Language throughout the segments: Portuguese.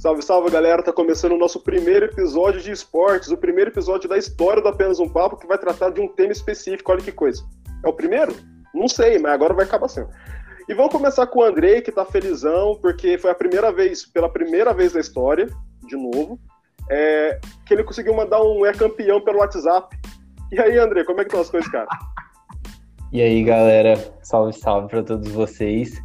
Salve, salve, galera. Tá começando o nosso primeiro episódio de esportes, o primeiro episódio da história do Apenas um Papo, que vai tratar de um tema específico. Olha que coisa. É o primeiro? Não sei, mas agora vai acabar sendo. E vamos começar com o Andrei, que tá felizão, porque foi a primeira vez, pela primeira vez na história, de novo, é, que ele conseguiu mandar um é campeão pelo WhatsApp. E aí, Andrei, como é que estão as coisas, cara? E aí, galera, salve, salve para todos vocês.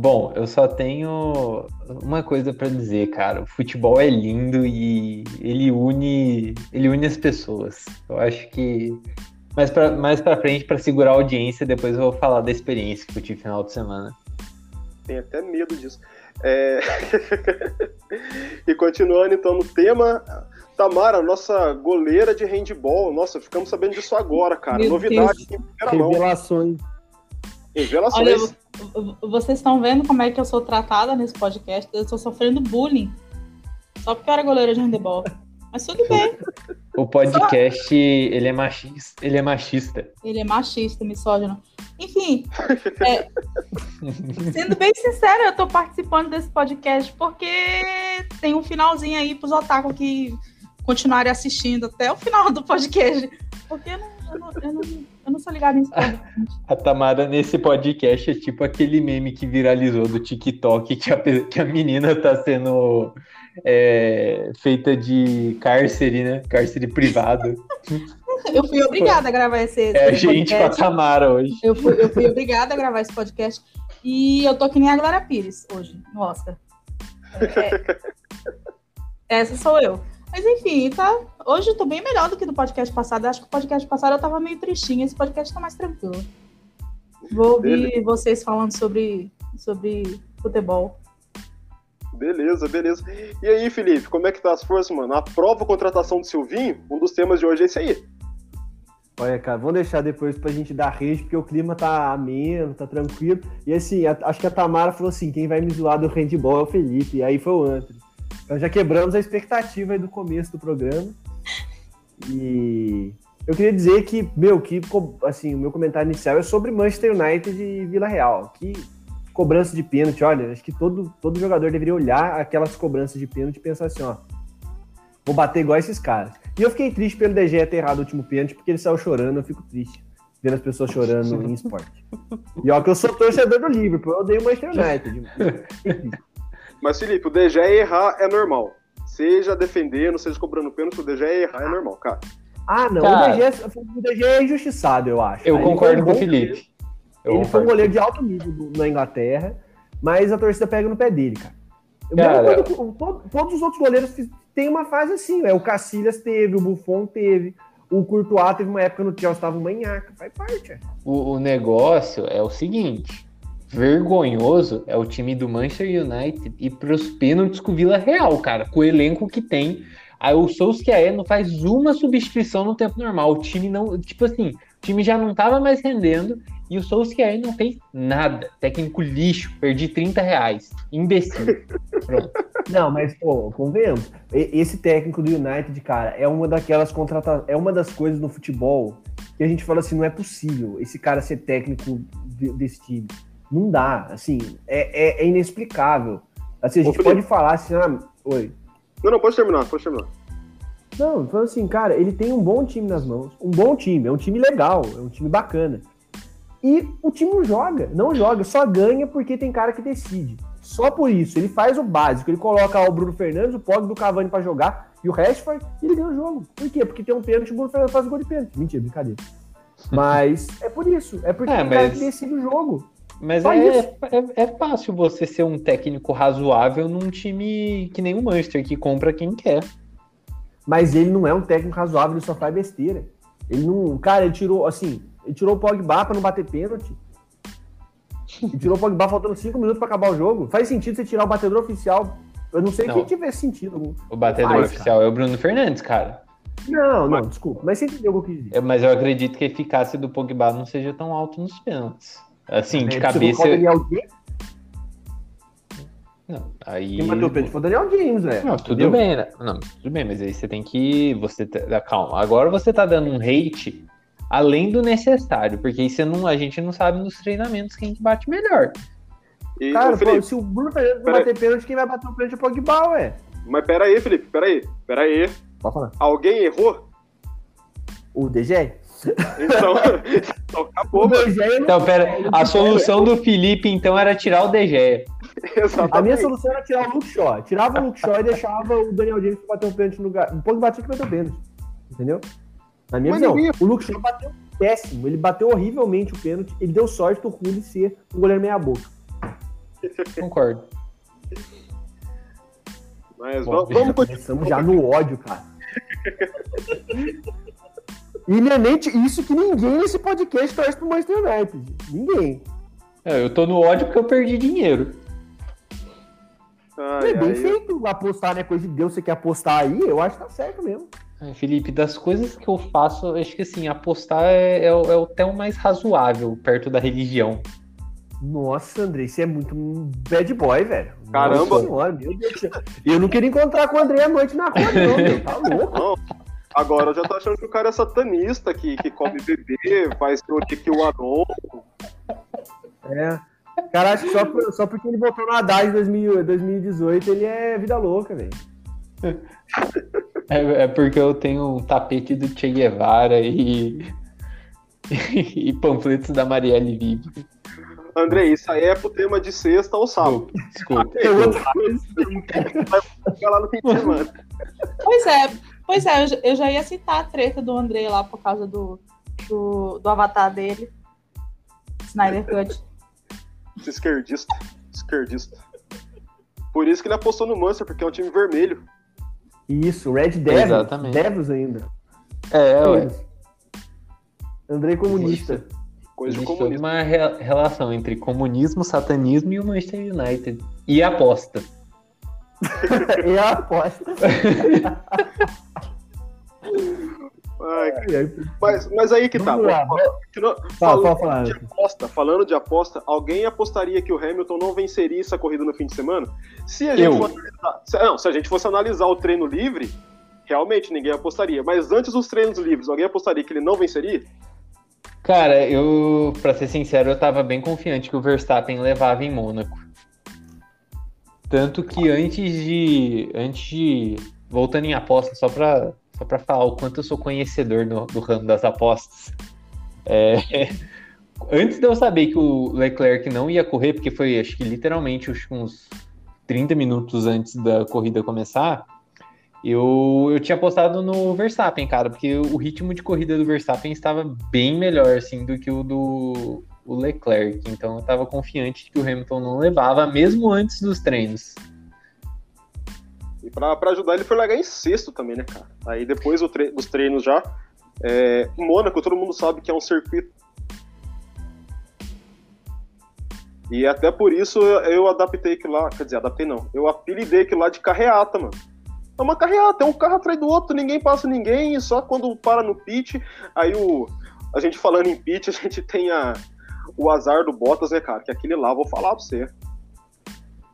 Bom, eu só tenho uma coisa para dizer, cara. O futebol é lindo e ele une, ele une as pessoas. Eu acho que mais para mais para frente para segurar a audiência, depois eu vou falar da experiência que eu tive no final de semana. Tenho até medo disso. É... e continuando então no tema, Tamara, nossa goleira de handball. Nossa, ficamos sabendo disso agora, cara. Meu Novidade em Revelações. Revelações. Olha, vocês estão vendo como é que eu sou tratada nesse podcast? Eu estou sofrendo bullying. Só porque eu era goleira de handball. Mas tudo bem. O podcast, Só... ele é machista. Ele é machista. Ele é machista, misógino. Enfim, é, sendo bem sincera, eu tô participando desse podcast porque tem um finalzinho aí pros otaku que continuarem assistindo até o final do podcast. Porque eu não, eu não, eu não, eu não sou ligada nisso. A Tamara, nesse podcast, é tipo aquele meme que viralizou do TikTok que a, que a menina tá sendo é, feita de cárcere, né? Cárcere privado. Eu fui obrigada a gravar esse, esse É a gente com a Tamara hoje. Eu fui, eu fui obrigada a gravar esse podcast. E eu tô que nem a Glória Pires hoje, no Oscar. É, essa sou eu. Mas enfim, tá. Hoje eu tô bem melhor do que no podcast passado. Acho que o podcast passado eu tava meio tristinha. Esse podcast tá mais tranquilo. Vou ouvir vocês falando sobre, sobre futebol. Beleza, beleza. E aí, Felipe, como é que tá as forças, mano? Aprova a contratação do Silvinho? Um dos temas de hoje é esse aí. Olha, cara, vamos deixar depois pra gente dar rede, porque o clima tá ameno, tá tranquilo. E assim, a, acho que a Tamara falou assim: quem vai me zoar do handball é o Felipe. E aí foi o Anthony. Então já quebramos a expectativa aí do começo do programa. E eu queria dizer que, meu, que assim, o meu comentário inicial é sobre Manchester United e Vila Real. Que cobrança de pênalti, olha, acho que todo, todo jogador deveria olhar aquelas cobranças de pênalti e pensar assim, ó, vou bater igual esses caras. E eu fiquei triste pelo DG ter errado o último pênalti, porque ele saiu chorando, eu fico triste vendo as pessoas chorando em esporte. E ó, que eu sou torcedor do Liverpool, eu odeio o Manchester United. Mas, Felipe, o DG errar é normal. Seja defendendo, seja cobrando pênalti, o DG errar é normal, cara. Ah, não, cara, o, DG, é, o DG é injustiçado, eu acho. Eu Aí concordo com o Felipe. Ele foi um goleiro de alto nível na Inglaterra, mas a torcida pega no pé dele, cara. cara... Todo, todo, todos os outros goleiros têm uma fase assim, né? O Cacilhas teve, o Buffon teve, o Courtois teve uma época no Chelsea, estava um manhaca, faz parte. É. O, o negócio é o seguinte, vergonhoso é o time do Manchester United ir para os pênaltis com o Vila Real, cara, com o elenco que tem. Aí o Solskjaer não faz uma substituição no tempo normal. O time não, tipo assim, o time já não estava mais rendendo e o Solskjaer não fez nada. Técnico lixo, perdi 30 reais. Imbecil. Pronto. Não, mas, pô, convenhamos. Esse técnico do United, cara, é uma daquelas contratações. É uma das coisas no futebol que a gente fala assim: não é possível esse cara ser técnico desse time. Não dá. Assim, é, é, é inexplicável. Assim, a gente Ô, pode falar assim, ah, oi. Não, não, pode terminar, pode terminar. Não, falando assim, cara, ele tem um bom time nas mãos. Um bom time, é um time legal, é um time bacana. E o time não joga, não joga, só ganha porque tem cara que decide. Só por isso, ele faz o básico, ele coloca o Bruno Fernandes, o Pog do Cavani para jogar e o Rashford, e ele ganha o jogo. Por quê? Porque tem um pênalti, o Bruno Fernandes faz o gol de pênalti. Mentira, brincadeira. Mas é por isso, é porque é, tem mas... cara que decide o jogo. Mas é, é, é, fácil você ser um técnico razoável num time que nem o Manchester, que compra quem quer. Mas ele não é um técnico razoável, ele só faz besteira. Ele não. Cara, ele tirou, assim, ele tirou o Pogba pra não bater pênalti. Ele tirou o Pogba faltando 5 minutos pra acabar o jogo. Faz sentido você tirar o batedor oficial. Eu não sei não. quem tiver sentido. O batedor Faz, oficial cara. é o Bruno Fernandes, cara. Não, não, desculpa. Mas você entendeu o que eu quis dizer. mas eu acredito que a eficácia do Pogba não seja tão alta nos pênaltis. Assim, de é, cabeça. Você Daniel James? Não, aí. Quem bateu o pênalti foi o Daniel James, velho. Não, tudo Entendeu? bem, né? Não, tudo bem, mas aí você tem que. Você tá... Calma, agora você tá dando um hate além do necessário, porque aí você não, a gente não sabe nos treinamentos quem que bate melhor. E, Cara, pô, se o Bruno Fernandes não bater pênalti, quem vai bater o pênalti é o Pogba, ué. Mas pera aí, Felipe, pera aí, pera aí. Alguém errou? O DG? Então, então acabou, Então, pera, a solução do Felipe, então, era tirar o DG. Exatamente. A minha solução era tirar o Luke Shaw. Tirava o Luke Shaw e deixava o Daniel James bater o pênalti no lugar. Um pouco batia que bateu o pênalti. Entendeu? Na minha Mas visão. O Luke Shaw bateu péssimo. Ele bateu horrivelmente o pênalti. Ele deu sorte do Rulli ser um goleiro meia-boca. Concordo. Mas Bom, vamos, vamos continuar. Começamos já no ódio, cara. E não é t- isso que ninguém nesse podcast torce pro Manchester United. Ninguém. É, Eu tô no ódio porque eu perdi dinheiro. Ai, é bem ai, feito apostar, né? Coisa de Deus, você quer apostar aí, eu acho que tá certo mesmo. É, Felipe, das coisas que eu faço, eu acho que assim, apostar é, é, o- é o até o mais razoável perto da religião. Nossa, André, você é muito um bad boy, velho. Caramba. Nossa senhora, meu Deus do céu. Eu não queria encontrar com o André à noite na rua, não, meu. Tá louco. Não, agora eu já tô achando que o cara é satanista, que, que come bebê, faz que o Anon. É. Cara, acho que só, por- só porque ele voltou no Haddad em 2000 2018, ele é vida louca, velho. É, é porque eu tenho um tapete do Che Guevara e, e panfletos da Marielle Vive. André, isso aí é pro tema de sexta ou sábado. Desculpa, desculpa. Vai ficar lá no fim de semana. Pois é, pois é, eu já- eu já ia citar a treta do André lá por causa do, do, do avatar dele. Snyder Cut. Esquerdista. Esquerdista. Por isso que ele apostou no Manchester, porque é um time vermelho. Isso, Red Devils. Exatamente. Devils ainda. É, ué. Andrei comunista. Coisa de Existe toda comunista. uma re- relação entre comunismo, satanismo e o Manchester United. E aposta. é a aposta. Ai, mas, mas aí que tá. Lá, Fala, falando falar. de aposta, falando de aposta, alguém apostaria que o Hamilton não venceria essa corrida no fim de semana? Se a gente, Eu. for analisar, se, não, se a gente fosse analisar o treino livre, realmente ninguém apostaria. Mas antes dos treinos livres, alguém apostaria que ele não venceria? Cara, eu, pra ser sincero, eu tava bem confiante que o Verstappen levava em Mônaco. Tanto que antes de. Antes de. Voltando em aposta, só pra, só pra falar o quanto eu sou conhecedor no- do ramo das apostas. é, antes de eu saber que o Leclerc não ia correr, porque foi acho que literalmente acho que uns 30 minutos antes da corrida começar, eu, eu tinha apostado no Verstappen, cara, porque o ritmo de corrida do Verstappen estava bem melhor, assim, do que o do o Leclerc. Então eu estava confiante de que o Hamilton não levava, mesmo antes dos treinos. E pra, pra ajudar, ele foi largar em sexto também, né, cara? Aí depois do tre- dos treinos já. É, Mônaco, todo mundo sabe que é um circuito. E até por isso eu adaptei aquilo lá. Quer dizer, adaptei não. Eu apelidei aquilo lá de carreata, mano. É uma carreata, é um carro atrás do outro, ninguém passa ninguém, e só quando para no pit. Aí o. A gente falando em pit, a gente tem a, o azar do Bottas, né, cara? Que aquele lá, vou falar pra você.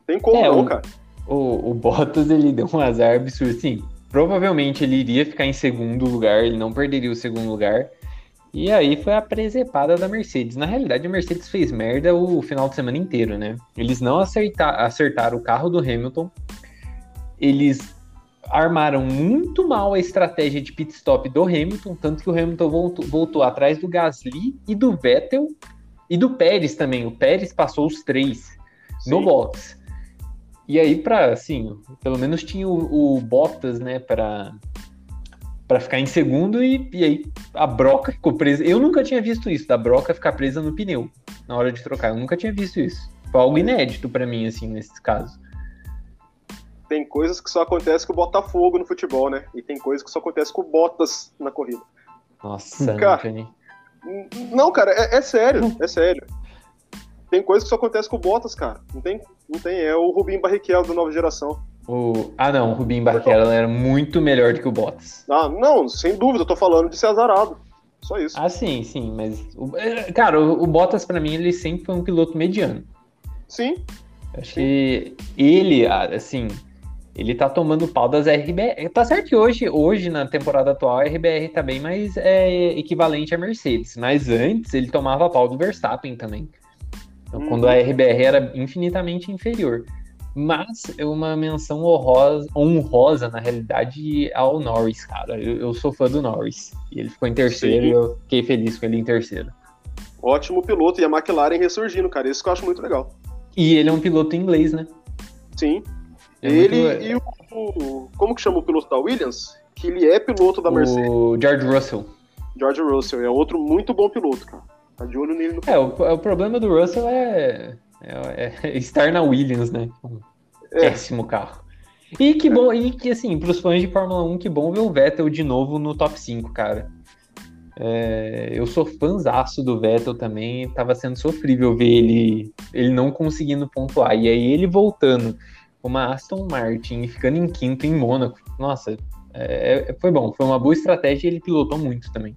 Tem como É, não, o- cara. O, o Bottas, ele deu um azar absurdo, sim. Provavelmente ele iria ficar em segundo lugar, ele não perderia o segundo lugar. E aí foi a presepada da Mercedes. Na realidade, a Mercedes fez merda o final de semana inteiro, né? Eles não acerta- acertaram o carro do Hamilton. Eles armaram muito mal a estratégia de pit stop do Hamilton, tanto que o Hamilton voltou, voltou atrás do Gasly e do Vettel e do Pérez também. O Pérez passou os três no Sim. box. E aí, pra, assim, pelo menos tinha o, o Bottas, né, pra, pra ficar em segundo e, e aí a broca ficou presa. Eu nunca tinha visto isso, da broca ficar presa no pneu na hora de trocar. Eu nunca tinha visto isso. Foi algo inédito pra mim, assim, nesse caso. tem coisas que só acontece com o Botafogo no futebol, né? E tem coisas que só acontece com o Bottas na corrida. Nossa, Cara. Não, cara, é, é sério, é sério. Tem coisas que só acontece com o Bottas, cara. Não tem, não tem. É o Rubinho Barrichello da nova geração. O... Ah, não, o Rubinho Barrichello era muito melhor do que o Bottas. Ah, não, sem dúvida, eu tô falando de ser azarado. Só isso. Ah, sim, sim, mas. o- é, Cara, o, o Bottas, pra mim, ele sempre foi um piloto mediano. Sim, Acho que ele, ah, assim, ele tá tomando pau das RBR. Tá certo que hoje, hoje na temporada atual, a RBR tá bem mais é, equivalente à Mercedes. Mas antes ele tomava pau do Verstappen também. Então, Uhum. quando a RBR era infinitamente inferior. Mas é uma menção honrosa, honrosa, na realidade, ao Norris, cara. Eu, eu sou fã do Norris. E ele ficou em terceiro Sim. e eu fiquei feliz com ele em terceiro. Ótimo piloto. E a McLaren ressurgindo, cara. Isso que eu acho muito legal. E ele é um piloto inglês, né? Sim. É ele muito- e o, o- Como que chama o piloto da Williams? Que ele é piloto da Mercedes. O George Russell. George Russell. É outro muito bom piloto, cara. Tá de olho nele no É, o, o problema do Russell é, é- é estar na Williams, né? Um É. péssimo carro. E que bom, e que assim, pros fãs de Fórmula 1, que bom ver o Vettel de novo no top 5, cara. É, eu sou fãzaço do Vettel também, tava sendo sofrível ver ele, ele não conseguindo pontuar. E aí ele voltando com uma Aston Martin e ficando em quinto em Mônaco. Nossa, é, foi bom, foi uma boa estratégia e ele pilotou muito também.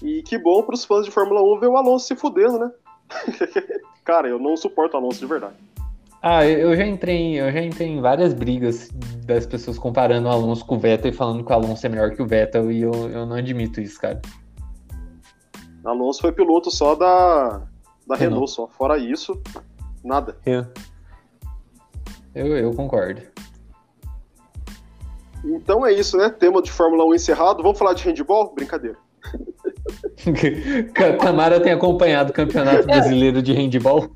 E que bom pros fãs de Fórmula 1 ver o Alonso se fudendo, né? cara, eu não suporto o Alonso de verdade. Ah, eu eu já entrei, em- eu já entrei em várias brigas das pessoas comparando o Alonso com o Vettel e falando que o Alonso é melhor que o Vettel e eu, eu não admito isso, cara. Alonso foi piloto só da, da Renault. Renault, só. Fora isso, nada. Eu, eu, eu concordo. Então é isso, né? Tema de Fórmula 1 encerrado. Vamos falar de handball? Brincadeira. Tamara tem acompanhado o Campeonato Brasileiro de Handball.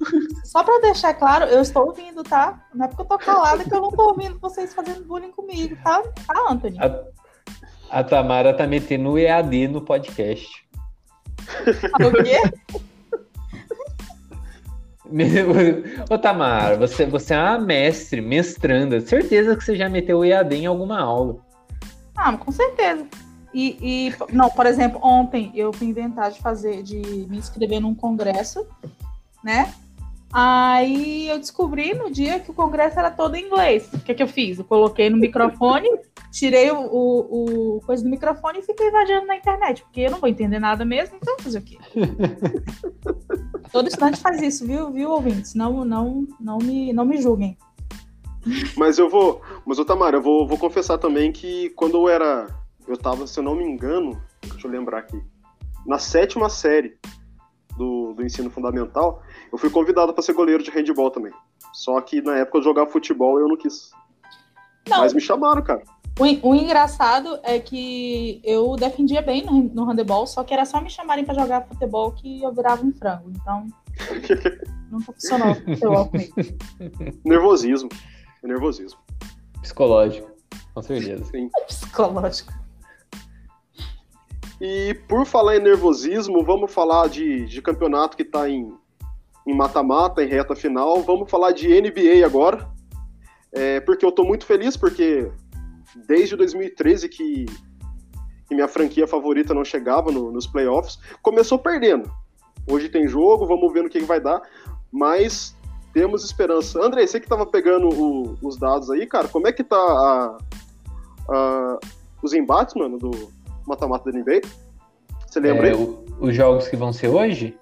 Só pra deixar claro, eu estou ouvindo, tá? Não é porque eu tô calada que eu não tô ouvindo vocês fazendo bullying comigo, tá? Tá, Anthony? A, a Tamara tá metendo o EAD no podcast. Sabe o quê? Ô Tamara, você, você é uma mestre, mestranda. Certeza que você já meteu o EAD em alguma aula. Ah, com certeza. E, e, não, por exemplo, ontem eu fui inventar de fazer, de me inscrever num congresso, né? Aí eu descobri no dia que o congresso era todo em inglês. O que, que eu fiz? Eu coloquei no microfone, tirei o, o, o coisa do microfone e fiquei invadindo na internet, porque eu não vou entender nada mesmo, então fazer o quê? Todo estudante faz isso, viu, viu, ouvintes? Não, não, não, me, não me julguem. Mas eu vou. Mas, ô Tamara, eu vou, vou confessar também que quando eu era. Eu tava, se eu não me engano, deixa eu lembrar aqui. Na sétima série do, do ensino fundamental, eu fui convidado para ser goleiro de handball também. Só que na época eu jogava futebol e eu não quis. Não, Mas me chamaram, cara. O, o engraçado é que eu defendia bem no, no handebol, só que era só me chamarem pra jogar futebol que eu virava um frango. Então, nunca funcionou o futebol comigo. Nervosismo. Nervosismo. Psicológico, com certeza. Sim. Psicológico. E por falar em nervosismo, vamos falar de, de campeonato que está em em mata-mata, em reta final. Vamos falar de NBA agora. É, porque eu estou muito feliz, porque desde 2013 que, que minha franquia favorita não chegava no- nos playoffs, começou perdendo. Hoje tem jogo, vamos ver no que, que vai dar, mas temos esperança. André, você que estava pegando o- os dados aí, cara, como é que tá a- a- os embates, mano, do mata-mata da NBA? Você lembra É, aí? o- os jogos que vão ser hoje?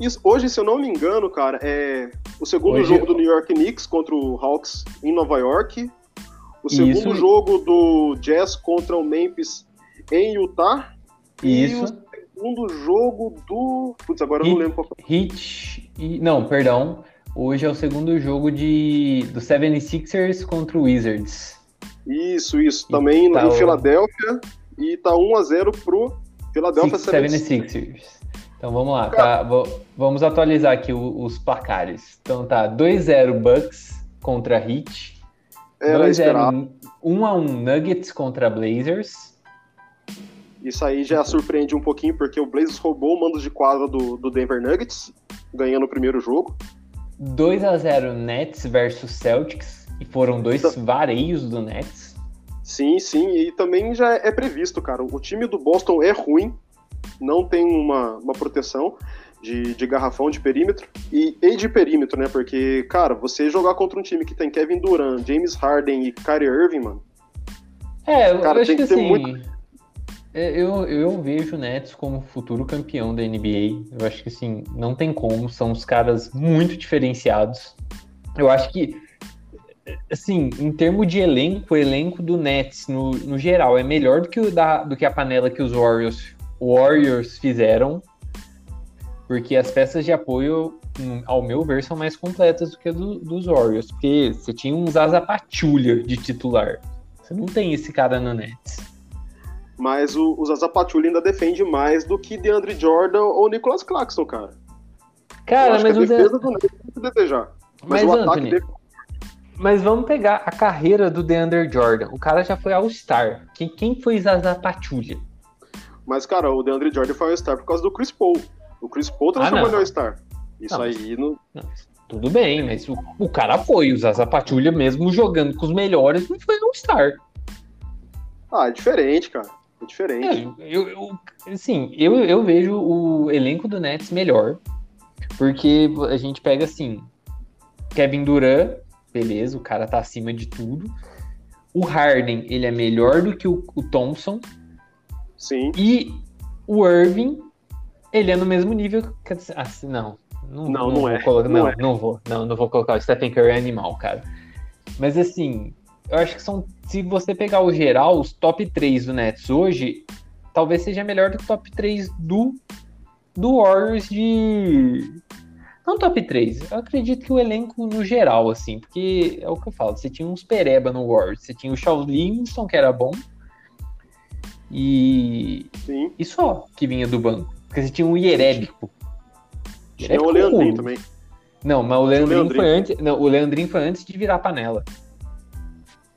Isso, hoje, se eu não me engano, cara, é o segundo Hoje- jogo do New York Knicks contra o Hawks em Nova York. O segundo Isso. jogo do Jazz contra o Memphis em Utah. E Isso. o segundo jogo do. Putz, agora eu não E- lembro qual foi. Hit e. Não, perdão. Hoje é o segundo jogo de do 76ers contra o Wizards. Isso, isso. E Também tá em o- Filadélfia. E tá 1x0 pro Philadelphia Six- 76ers. 76ers. Então vamos lá, tá? Vamos atualizar aqui os placares. Então tá 2-0 Bucks contra Heat. Era esperado. 2-0 1x1 Nuggets contra Blazers. Isso aí já surpreende um pouquinho, porque o Blazers roubou o mando de quadra do, do Denver Nuggets, ganhando o primeiro jogo. 2x0 Nets versus Celtics. E foram dois Então- vareios do Nets. Sim, sim, e também já é previsto, cara. O time do Boston é ruim, não tem uma, uma proteção de, de garrafão de perímetro e, e de perímetro, né? Porque, cara, você jogar contra um time que tem Kevin Durant, James Harden e Kyrie Irving, mano, É, eu Cara, acho tem que que assim. muito- é, Eu, eu vejo o Nets como futuro campeão da NBA. Eu acho que assim, não tem como. São os caras muito diferenciados. Eu acho que, assim, em termos de elenco, o elenco do Nets, no, no geral, é melhor do que, o da, do que a panela que os Warriors, Warriors fizeram. Porque as peças de apoio, hum, ao meu ver, são mais completas do que a do, dos Warriors. Porque você tinha um Zaza Pachulia de titular. Você não tem esse cara no Nets. Mas o, o Zaza Pachulia ainda defende mais do que DeAndre Jordan ou Nicholas Claxton, cara. Cara, mas a o Dan- defesa do Nets tem que desejar. Mas, Mas, o ataque Anthony, dele Mas vamos pegar a carreira do DeAndre Jordan. O cara já foi All-Star. Quem, quem foi Zaza Pachulia? Mas, cara, o DeAndre Jordan foi All-Star por causa do Chris Paul. O Chris Paul transformou Ah, ele All-Star. Isso Não, aí não. Tudo bem, mas o, o cara foi. O Zaza Pachulia, mesmo jogando com os melhores, não foi All-Star. Ah, é diferente, cara. É diferente. É, eu, eu, assim, eu, eu vejo o elenco do Nets melhor, porque a gente pega assim, Kevin Durant, beleza, o cara tá acima de tudo. O Harden, ele é melhor do que o, o Thompson. Sim. E o Irving, ele é no mesmo nível. Ah, se- não. Não, Não, não vou é, colocar- não não, é. não vou. Não, não vou colocar. O Stephen Curry é animal, cara. Mas assim, eu acho que são. Se você pegar o geral, os top 3 do Nets hoje, talvez seja melhor do que o top 3 do, do Warriors de. Não top 3. Eu acredito que o elenco no geral, assim, porque é o que eu falo. Você tinha uns pereba no Warriors. Você tinha o Livingston, que era bom. E Sim. e só que vinha do banco. Porque você tinha um Ierébico. Tinha o Leandrinho também. Não, mas o Leandrinho, Leandrinho. foi antes. Não, o Leandrinho foi antes de virar panela.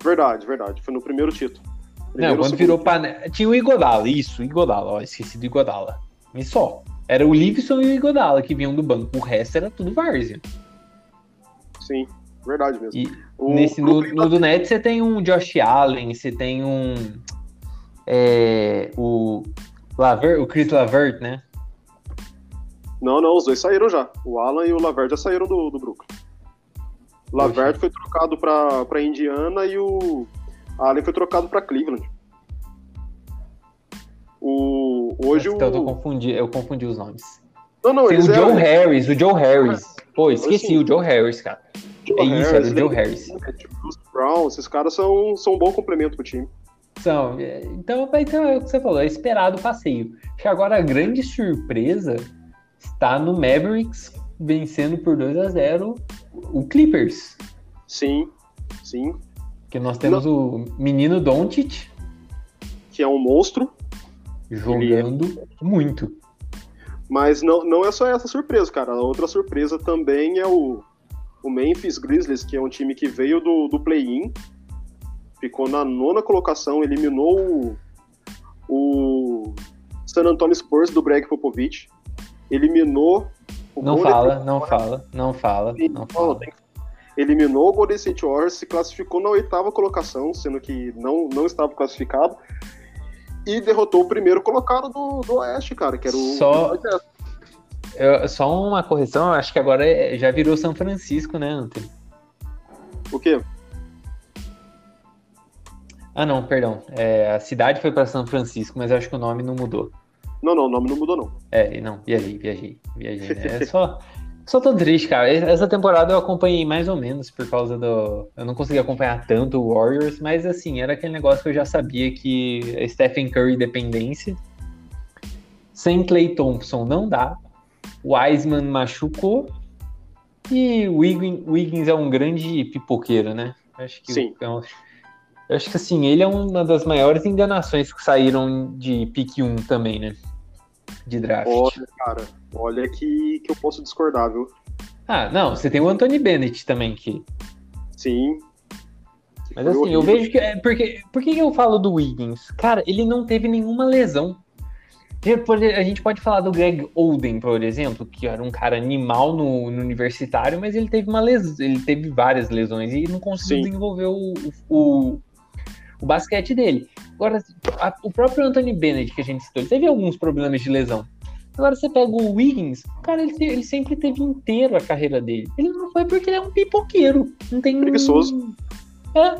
Verdade, verdade. Foi no primeiro título. não, Primeiro ou quando segundo virou panela. Tinha o Igodala, isso, Igodala, ó, esqueci do Igodala. E só. Era o Livingston e o Igodala que vinham do banco. O resto era tudo várzea. Sim, verdade mesmo. E O nesse, no, no do Nets você tem um Josh Allen, você tem um. é, o. Laver, o Chris Lavert, né? Não, não, os dois saíram já. O Alan e o Lavert já saíram do, do Brooklyn. O Lavert foi trocado pra Indiana e o Allen foi trocado pra Cleveland. O, hoje Então, eu, o. confundi, eu confundi os nomes. Não, não, Tem o Joe eram. Harris, o Joe Harris. Pô, esqueci Assim, o Joe Harris, cara. Joe É isso, era o Joe Lane Harris. Bruce Brown, esses caras são, são um bom complemento pro time. São, é, então, então é o que você falou, é esperado o passeio. Acho que agora a grande surpresa está no Mavericks vencendo por 2 a 0 o Clippers. Sim, sim. Que nós temos o menino Doncic Que é um monstro, jogando muito. mas não, não é só essa surpresa, cara. A outra surpresa também é o, o Memphis Grizzlies, que é um time que veio do, do play-in, ficou na nona colocação, eliminou o, o San Antonio Spurs do Greg Popovich, eliminou o Não Golden fala, não fala, não fala, State- não fala. tem eliminou o Golden State Warriors, se classificou na oitava colocação, sendo que não, não estava classificado, e derrotou o primeiro colocado do, do Oeste, cara, que era o Só- Eu- só uma correção, eu acho que agora é- já virou São Francisco, né, Anthony? O quê? Ah, não, perdão. É, a cidade foi para São Francisco, mas eu acho que o nome não mudou. Não, não, o nome não mudou, não. É, não, viajei, viajei, viajei. né? É só, só tô triste, cara. Essa temporada eu acompanhei mais ou menos por causa do. Eu não consegui acompanhar tanto o Warriors, mas assim, era aquele negócio que eu já sabia que é Stephen Curry dependência. Sem Clay Thompson não dá. O Wiseman machucou. E o Wiggins, é um grande pipoqueiro, né? Acho que Sim. é um- eu acho que assim, ele é uma das maiores enganações que saíram de pique 1 também, né? De draft. Olha, cara, olha que, que eu posso discordar, viu? Ah, não, você tem o Anthony Bennett também, que. Sim. Mas Foi assim, eu horrível. vejo que. é, Porque, por que eu falo do Wiggins? Cara, ele não teve nenhuma lesão. A gente pode falar do Greg Oden, por exemplo, que era um cara animal no, no universitário, mas ele teve uma lesão, ele teve várias lesões e não conseguiu Sim. desenvolver o, o, o basquete dele. Agora, a- o próprio Anthony Bennett, que a gente citou, ele teve alguns problemas de lesão. Agora você pega o Wiggins, cara, ele, ele sempre teve inteiro a carreira dele. Ele não foi porque ele é um pipoqueiro. Não tem. Preguiçoso. É,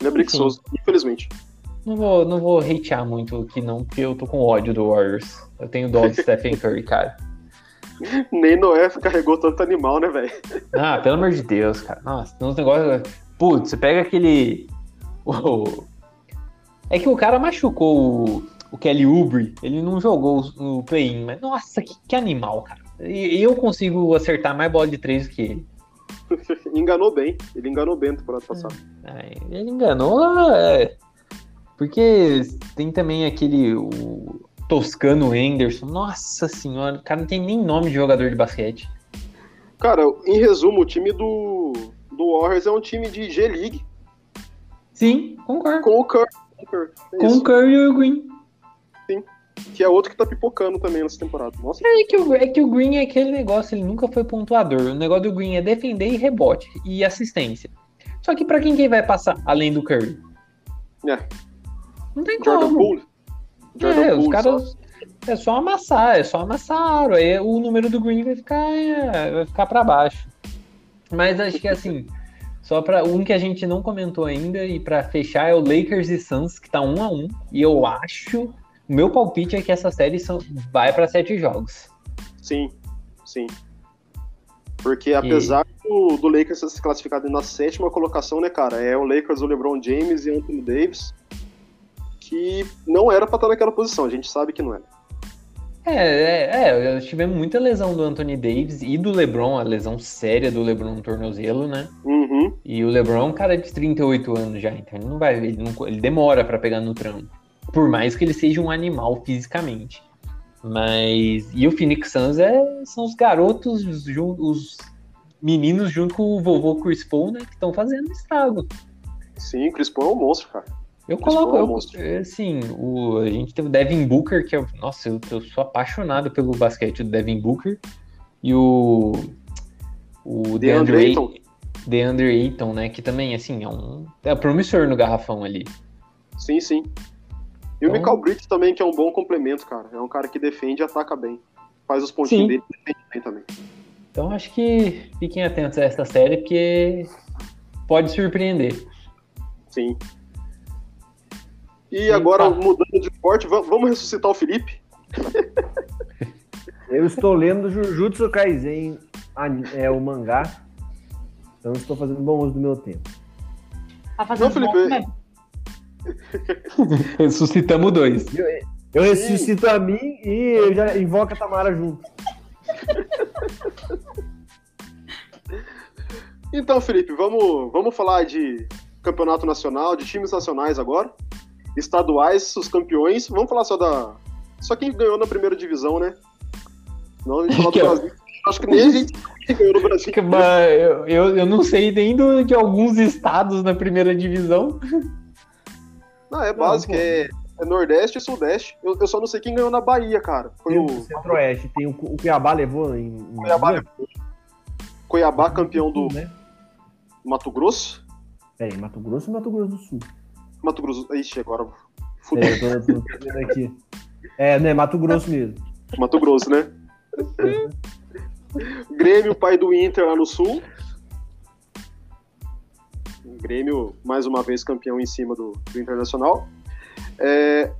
Ele é preguiçoso, infelizmente. não vou, não vou hatear muito aqui, não, porque eu tô com ódio do Warriors. Eu tenho dó do Stephen Curry, cara. Nem Noé carregou tanto animal, né, velho? Ah, pelo amor de Deus, cara. Nossa, tem uns negócios. Putz, você pega aquele. o- É que o cara machucou o, o Kelly Oubre, ele não jogou no play-in, mas nossa, que, que animal, cara. E eu consigo acertar mais bola de três que ele. enganou bem. Ele enganou bem no temporada passada. ele enganou. É... Porque tem também aquele. O Toscano Henderson. Nossa senhora, o cara não tem nem nome de jogador de basquete. Cara, em resumo, o time do, do Warriors é um time de G-League. Sim, concordo. Com o Curry. É com o Curry e o Green. Sim. Que é outro que tá pipocando também nessa temporada. Nossa. É que, o, é que o Green é aquele negócio, ele nunca foi pontuador. O negócio do Green é defender e rebote e assistência. Só que para quem quem vai passar além do Curry? É. Não tem Jordan como. Poole. Jordan é, Poole, os caras. só. É só amassar, é só amassar. Aí o número do Green vai ficar, é, vai ficar para baixo. Mas acho que assim, só para um que a gente não comentou ainda e para fechar é o Lakers e Suns que tá um a um e eu acho, o meu palpite é que essa série são, vai para sete jogos. Sim, sim. Porque apesar do, do Lakers ser classificado na sétima colocação, né, cara? É o Lakers, o LeBron James e Anthony Davis, que não era pra estar naquela posição, a gente sabe que não era. É, é, é, tivemos muita lesão do Anthony Davis e do LeBron, a lesão séria do LeBron no tornozelo, né? Uhum. E o LeBron é um cara de 38 anos já, então ele não vai, ele, não, ele demora pra pegar no trampo. Por mais que ele seja um animal fisicamente. Mas. E o Phoenix Suns é, são os garotos, jun- os meninos junto com o vovô Chris Paul, né? Que estão fazendo estrago. Sim, o Chris Paul é um monstro, cara. Eu coloco, eu, assim, o, a gente teve o Devin Booker, que é. Nossa, eu, eu sou apaixonado pelo basquete do Devin Booker. E o. O DeAndre Ayton. DeAndre Ayton, né? Que também, assim, é um. É promissor no garrafão ali. Sim, sim. E o Então- Michael Bridges também, que é um bom complemento, cara. É um cara que defende e ataca bem. Faz os pontinhos Sim. dele e defende bem também. Então acho que fiquem atentos a essa série, porque pode surpreender. Sim. E Sim, agora, tá. mudando de esporte, va- vamos ressuscitar o Felipe? Eu estou lendo Jujutsu Kaisen, é o mangá. Então estou fazendo bom uso do meu tempo. Tá fazendo Não, Felipe, eu-. Ressuscitamos dois. Eu ressuscito a mim e eu já invoco a Tamara junto. Então, Felipe, vamos, vamos falar de campeonato nacional, de times nacionais agora. Estaduais, os campeões. Vamos falar só da. Só quem ganhou na primeira divisão, né? Não, a gente fala do Que é o- Brasil. Acho que nem a gente ganhou no Brasil. Que, mas Eu, eu, eu não sei nem do, de alguns estados na primeira divisão. Não, é básico, pô. é, é Nordeste e Sudeste. Eu, eu só não sei quem ganhou na Bahia, cara. Foi Tem o Centro-Oeste, tem o, o Cuiabá levou em. em Cuiabá, Cuiabá, campeão do Né? Mato Grosso. Peraí, Mato Grosso e Mato Grosso do Sul. Mato Grosso. Ixi, agora. Fudeu. Peraí, eu tô, tô, tô vendo aqui. É, né? Mato Grosso mesmo. Mato Grosso, né? Grêmio, pai do Inter lá no Sul. Grêmio, mais uma vez, campeão em cima do, do Internacional. É,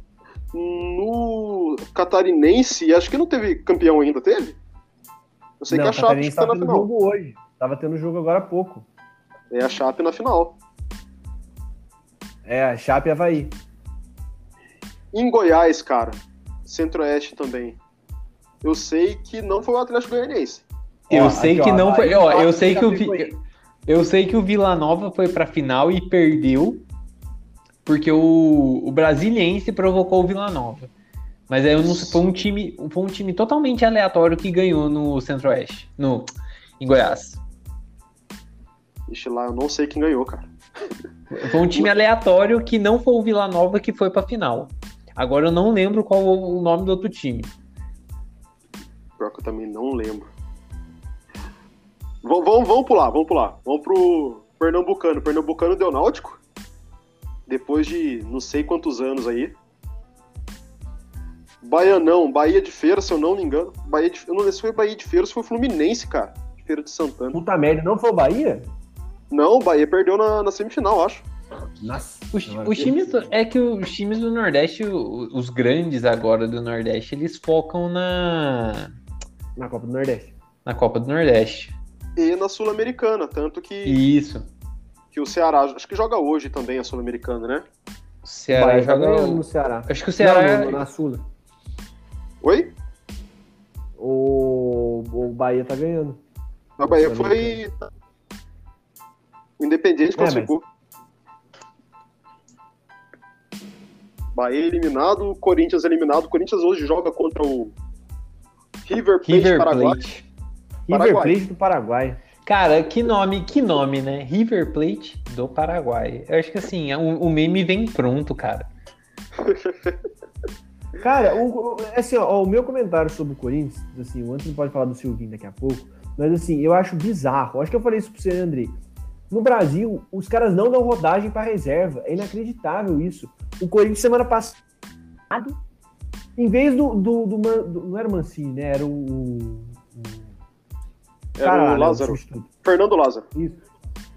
no Catarinense, acho que não teve campeão ainda, teve? Eu sei Não, que a Chape está na final. jogo hoje. Tava tendo jogo agora há pouco. É a Chape na final. É, a Chape e Havaí. Em Goiás, cara, Centro-Oeste também. Eu sei que não foi o Atlético Goianiense. Eu Ó, sei aqui, que ó, não foi. Havaí, Ó, eu sei que o. Vi- eu sei que o Vila Nova foi pra final e perdeu porque o, o Brasiliense provocou o Vila Nova. Mas aí eu não foi um time, foi um time totalmente aleatório que ganhou no Centro-Oeste, no em Goiás. Ixi, lá eu não sei quem ganhou, cara. Foi um time aleatório que não foi o Vila Nova que foi pra final. Agora eu não lembro qual o nome do outro time. Pior que eu também não lembro. Vamos, vamos, vamos pular, vamos pular. Vamos pro Pernambucano. Pernambucano deu Náutico. Depois de não sei quantos anos aí. Baianão, Bahia de Feira, se eu não me engano. Bahia de, eu não sei se foi Bahia de Feira ou se foi Fluminense, cara. De Feira de Santana. Puta merda, não foi o Bahia? Não, o Bahia perdeu na, na semifinal, acho. Nossa. Os, times do- é que os times do Nordeste, o- os grandes agora do Nordeste, eles focam na, Na Copa do Nordeste. na Copa do Nordeste. E na Sul-Americana. Tanto que, Isso. que o Ceará, acho que joga hoje também a Sul-Americana, né? O Ceará Bahia tá joga. ganhando no Ceará. Acho que o Ceará. Não, no- na Sula. Oi? O, o Bahia tá ganhando. A Bahia foi. O Independente É, classificou. Bahia eliminado, Corinthians eliminado. O Corinthians hoje joga contra o River Plate River Paraguai. Plate. River Paraguai. Plate do Paraguai. Cara, que nome, que nome, né? River Plate do Paraguai. Eu acho que assim, o, o meme vem pronto, cara. Cara, o, assim, ó, o meu comentário sobre o Corinthians, assim, o Anthony pode falar do Silvinho daqui a pouco, mas assim, eu acho bizarro. Acho que eu falei isso pro você, André. No Brasil, os caras não dão rodagem pra reserva. É inacreditável isso. O Corinthians, semana passada, em vez do. do, do, Man- do- não era o Mancini, né? Era o. o Era cara o né, Lázaro. Fernando Lázaro. Isso.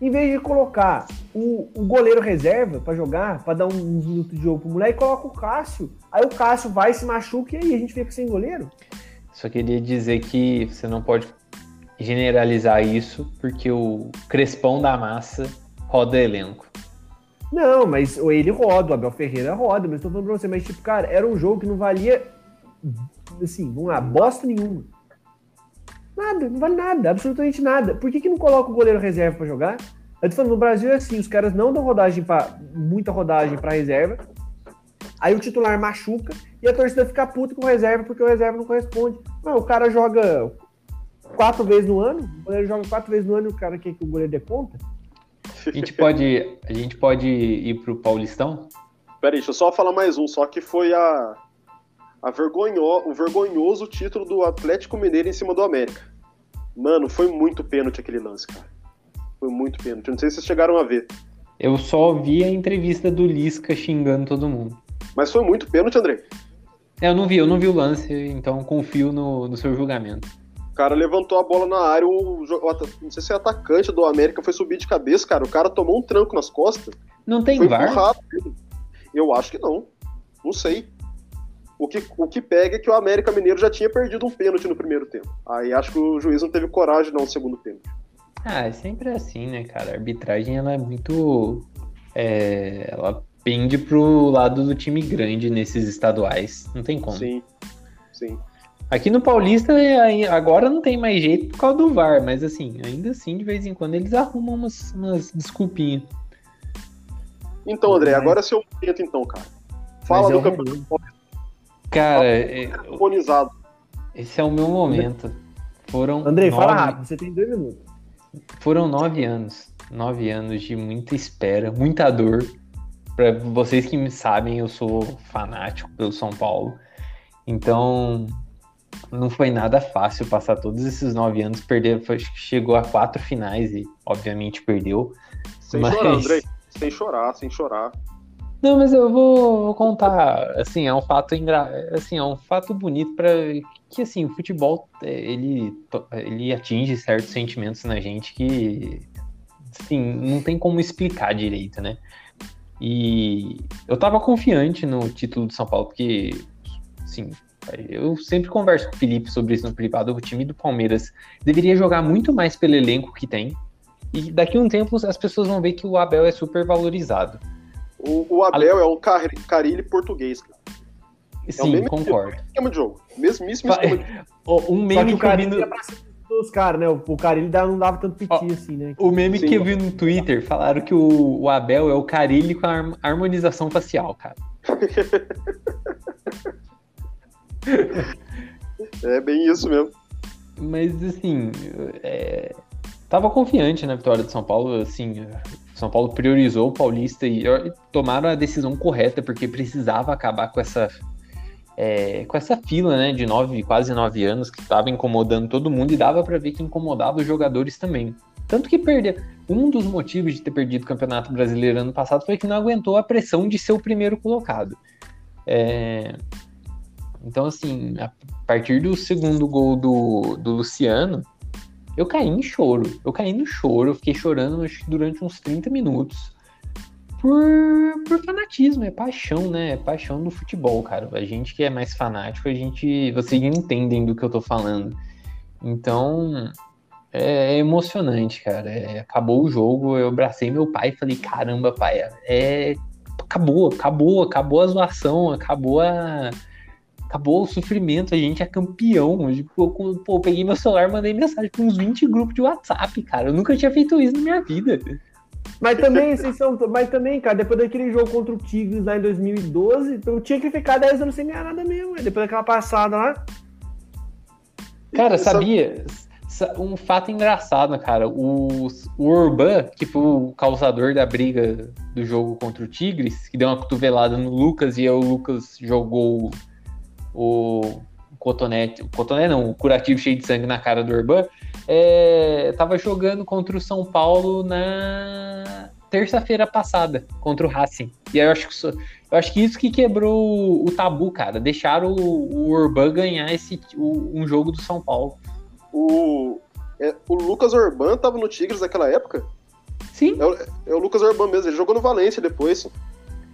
Em vez de colocar o, o goleiro reserva pra jogar, pra dar um- uns minutos de jogo pro moleque, coloca o Cássio. Aí o Cássio vai, se machuca e aí a gente fica sem goleiro. Só queria dizer que você não pode generalizar isso, porque o Crespão da Massa roda elenco. Não, mas ele roda, o Abel Ferreira roda, mas tô falando pra você, mas tipo, cara, era um jogo que não valia, assim, vamos lá, bosta nenhuma. Nada, não vale nada, absolutamente nada. Por que, que não coloca o goleiro reserva pra jogar? Eu tô falando, no Brasil é assim, os caras não dão rodagem para muita rodagem pra reserva, aí o titular machuca e a torcida fica puta com o reserva porque o reserva não corresponde. Não, o cara joga quatro vezes no ano, o goleiro joga quatro vezes no ano e o cara quer que o goleiro dê conta? A gente pode, a gente pode ir pro Paulistão? Peraí, deixa eu só falar mais um, só que foi a, a vergonho, o vergonhoso título do Atlético Mineiro em cima do América. Mano, foi muito pênalti aquele lance, cara. Foi muito pênalti. Não sei se vocês chegaram a ver. Eu só vi a entrevista do Lisca xingando todo mundo. Mas foi muito pênalti, André. É, Eu não vi, eu não vi o lance, então confio no, no seu julgamento. O cara levantou a bola na área, o, o não sei se é atacante do América foi subir de cabeça, cara. O cara tomou um tranco nas costas. Não tem Foi VAR? empurrado. Eu acho que não. Não sei. O que, o que pega é que o América Mineiro já tinha perdido um pênalti no primeiro tempo. Aí acho que o juiz não teve coragem de dar um segundo pênalti. Ah, é sempre assim, né, cara? A arbitragem, ela é muito... é, ela pende pro lado do time grande nesses estaduais. Não tem como. Sim. Sim. Aqui no Paulista, é, agora não tem mais jeito por causa do VAR, mas assim, ainda assim, de vez em quando eles arrumam umas, umas desculpinhas. Então, André, agora é seu momento, então, cara. Fala Mas é do campeonato Cara, é- harmonizado. esse é o meu momento. Foram Andrei, fala nove- rápido, você tem dois minutos. Foram nove anos. Nove anos de muita espera, muita dor. Pra vocês que me sabem, eu sou fanático pelo São Paulo. Então, não foi nada fácil passar todos esses nove anos. Perder, foi- chegou a quatro finais e, obviamente, perdeu. Sem Mas- chorar, André. Sem chorar, sem chorar. Não, mas eu vou, vou contar, assim, é um fato engra... assim, é um fato bonito para que assim, o futebol é, ele ele atinge certos sentimentos na gente que assim, não tem como explicar direito, né? E eu tava confiante no título do São Paulo porque assim, eu sempre converso com o Felipe sobre isso no privado, o time do Palmeiras deveria jogar muito mais pelo elenco que tem. E daqui a um tempo as pessoas vão ver que o Abel é super valorizado. O, o Abel é um car Carilli português, cara. Sim, mesmo concordo. Esquema de jogo. Mesmíssimo Fa- esquema de jogo. Um Só que meme o que eu cara vi no, ia pra cima dos caras, né? O, dá- não dava tanto piti Ó, assim, né? o meme Sim. que eu vi no Twitter falaram que o, o Abel é o Carilli com a har- harmonização facial, cara. É bem isso mesmo. Mas assim, é, tava confiante na vitória do São Paulo, assim, São Paulo priorizou o Paulista e tomaram a decisão correta porque precisava acabar com essa é, com essa fila, né, de nove, quase nove anos que estava incomodando todo mundo e dava para ver que incomodava os jogadores também. Tanto que perder. Um dos motivos de ter perdido o Campeonato Brasileiro ano passado foi que não aguentou a pressão de ser o primeiro colocado. É, Então, assim, a partir do segundo gol do, do Luciano, eu caí em choro. Eu caí no choro, eu fiquei chorando acho durante uns 30 minutos. Por, por fanatismo, é paixão, né? É paixão do futebol, cara. A gente que é mais fanático, a gente. Vocês entendem do que eu tô falando. Então, é, é emocionante, cara. É, acabou o jogo, eu abracei meu pai e falei: caramba, pai, é. Acabou, acabou, acabou a zoação, acabou a. acabou o sofrimento, a gente é campeão. Hoje, pô, pô, peguei meu celular, mandei mensagem pra uns 20 grupos de WhatsApp, cara. Eu nunca tinha feito isso na minha vida. Mas também, vocês são, mas também, cara, depois daquele jogo contra o Tigres lá em 2012, eu tinha que ficar 10 anos sem ganhar nada mesmo, depois daquela passada lá. Cara, sabia? Sa- Um fato engraçado, cara. O, o Urban, que foi o causador da briga do jogo contra o Tigres, que deu uma cotovelada no Lucas e aí o Lucas jogou o, cotonete, o cotonete não, o curativo cheio de sangue na cara do Urban, é, tava jogando contra o São Paulo na terça-feira passada, contra o Racing. E aí eu acho que, isso- eu acho que isso que quebrou o tabu, cara. Deixaram o, o Urban ganhar esse, o- um jogo do São Paulo. O, é, o Lucas Urban tava no Tigres naquela época? Sim, É o, é o Lucas Urban mesmo, ele jogou no Valência depois.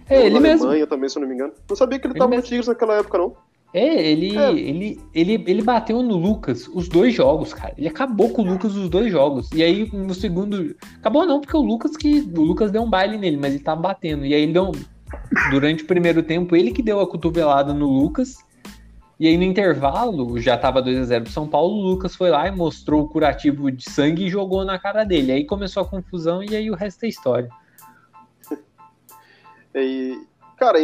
é ele na mesmo. Alemanha também, se eu não me engano. Não sabia que ele, Ele tava mesmo. no Tigres naquela época, não. É, ele, É. Ele, ele, ele bateu no Lucas os dois jogos, cara. Ele acabou com o Lucas os dois jogos. E aí, no segundo. Acabou não, porque o Lucas que. O Lucas deu um baile nele, mas ele tava batendo. E aí ele deu. Durante o primeiro tempo, ele que deu a cotovelada no Lucas. E aí, no intervalo, já tava 2x0 pro São Paulo. O Lucas foi lá e mostrou o curativo de sangue e jogou na cara dele. Aí começou a confusão e aí o resto é história. E, cara,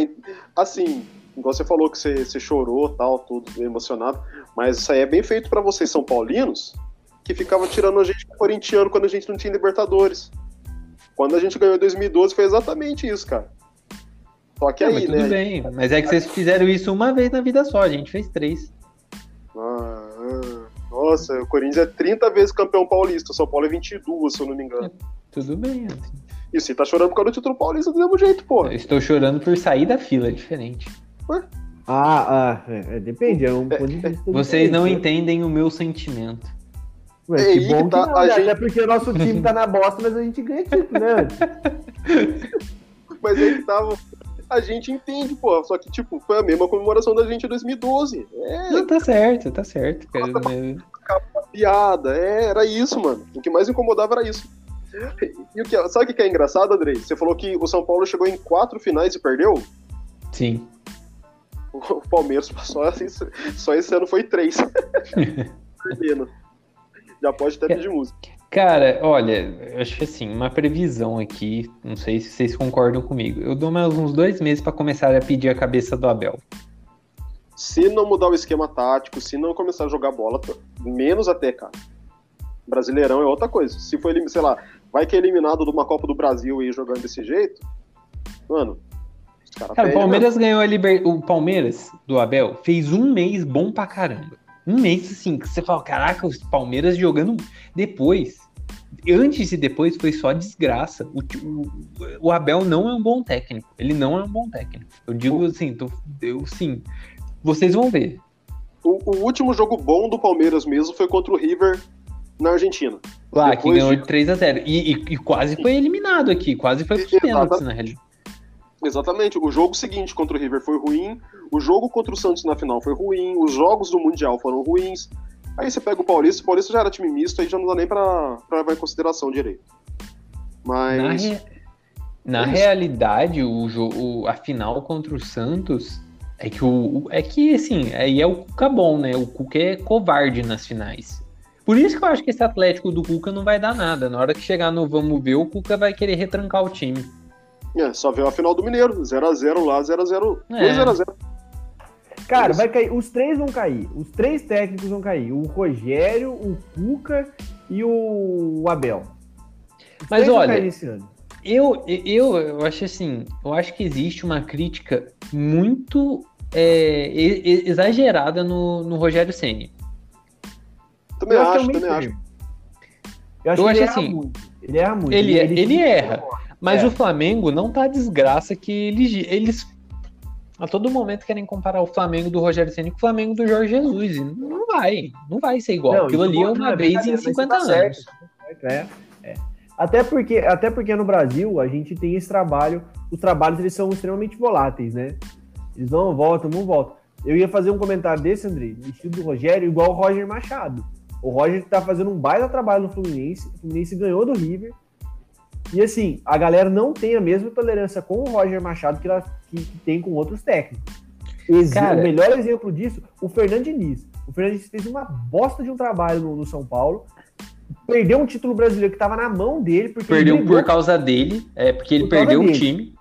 assim, igual você falou que você, você chorou, tal, tudo emocionado, mas isso aí é bem feito pra vocês, São Paulinos, que ficavam tirando a gente corintiano quando a gente não tinha Libertadores. Quando a gente ganhou em 2012 foi exatamente isso, cara. Só que É, aí, mas tudo né? bem. Mas é que vocês fizeram isso uma vez na vida só, a gente fez três. Ah, nossa, o Corinthians é 30 vezes campeão paulista, o São Paulo é 22, se eu não me engano. Tudo bem, Anthony. E você tá chorando por causa do título paulista do mesmo jeito, pô. Eu estou chorando por sair da fila, é diferente. Ah, ah, é, é, depende, é um ponto de vista. Vocês não entendem o meu sentimento. Ué, É que bom que tá, não, a né? gente- Até porque o nosso time tá na bosta, mas a gente ganha título, né? Mas aí que tava. A gente entende, pô. Só que, tipo, foi a mesma comemoração da gente em 2012. É, Não, tá certo, tá certo. Cara. Mas- piada, é, era isso, mano. O que mais incomodava era isso. E o que, sabe o que é engraçado, Andrei? Você falou que o São Paulo chegou em quatro finais e perdeu? Sim. O Palmeiras só, esse- só esse ano foi três. Perdendo. Já pode até pedir música. Cara, olha, acho que assim, uma previsão aqui, não sei se vocês concordam comigo. Eu dou mais uns dois meses pra começar a pedir a cabeça do Abel. Se não mudar o esquema tático, se não começar a jogar bola, menos até, cara. Brasileirão é outra coisa. Se for, elim- sei lá, vai que é eliminado de uma Copa do Brasil e jogando desse jeito, mano, os caras Cara, o Palmeiras ganhou a Liber... O Palmeiras do Abel fez um mês bom pra caramba. Um mês assim, que você fala, caraca, os Palmeiras jogando depois. Antes e depois foi só desgraça. O, o, o Abel não é um bom técnico. Ele não é um bom técnico. Eu digo assim, tô, eu sim. Vocês vão ver. O, o último jogo bom do Palmeiras mesmo foi contra o River na Argentina. Lá, que Depois ganhou de- de 3 a 0 e, e- e quase foi eliminado aqui. Quase foi pros pênaltis, na realidade. Exatamente. O jogo seguinte contra o River foi ruim. O jogo contra o Santos na final foi ruim. Os jogos do Mundial foram ruins. Aí você pega o Paulista. O Paulista já era time misto, aí já não dá nem pra, pra levar em consideração direito. Na, Mas. re- na É realidade, o jogo, a final contra o Santos é que o- é que assim, aí é o Cuca bom, né? O Cuca é covarde nas finais. Por isso que eu acho que esse Atlético do Cuca não vai dar nada. Na hora que chegar no vamos ver, o Cuca vai querer retrancar o time. É, só ver a final do Mineiro. 0x0 lá, 0x0. É. 2x0. Cara, Isso. vai cair. Os três vão cair. Os três técnicos vão cair. O Rogério, o Cuca e o Abel. Os Mas três vão olha, cair nesse ano. Eu, eu, eu acho assim, eu acho que existe uma crítica muito é, exagerada no, no Rogério Ceni. Também Eu acho é também acho. Eu acho Eu que acho ele erra assim, muito. Ele erra muito. ele- ele erra. Mas É. o Flamengo não tá a desgraça que eles, eles a todo momento querem comparar o Flamengo do Rogério Ceni com o Flamengo do Jorge Jesus. E não vai, não vai ser igual. Não, Aquilo ali é uma não, vez em brincadeira, mas 50 você tá anos. é, é. Até porque, até porque no Brasil a gente tem esse trabalho, os trabalhos eles são extremamente voláteis, né? Eles vão, voltam, vão, voltam. Eu ia fazer um comentário desse, Andrei, no estilo do Rogério, igual o Roger Machado. O Roger tá fazendo um baita trabalho no Fluminense, o Fluminense ganhou do River. E assim, a galera não tem a mesma tolerância com o Roger Machado que, ela, que, que tem com outros técnicos. Ex- Cara- o melhor exemplo disso, o Fernando Diniz. O Fernando Diniz fez uma bosta de um trabalho no, no São Paulo, perdeu um título brasileiro que estava na mão dele, porque Perdeu brigou, por causa dele, é porque ele perdeu o time.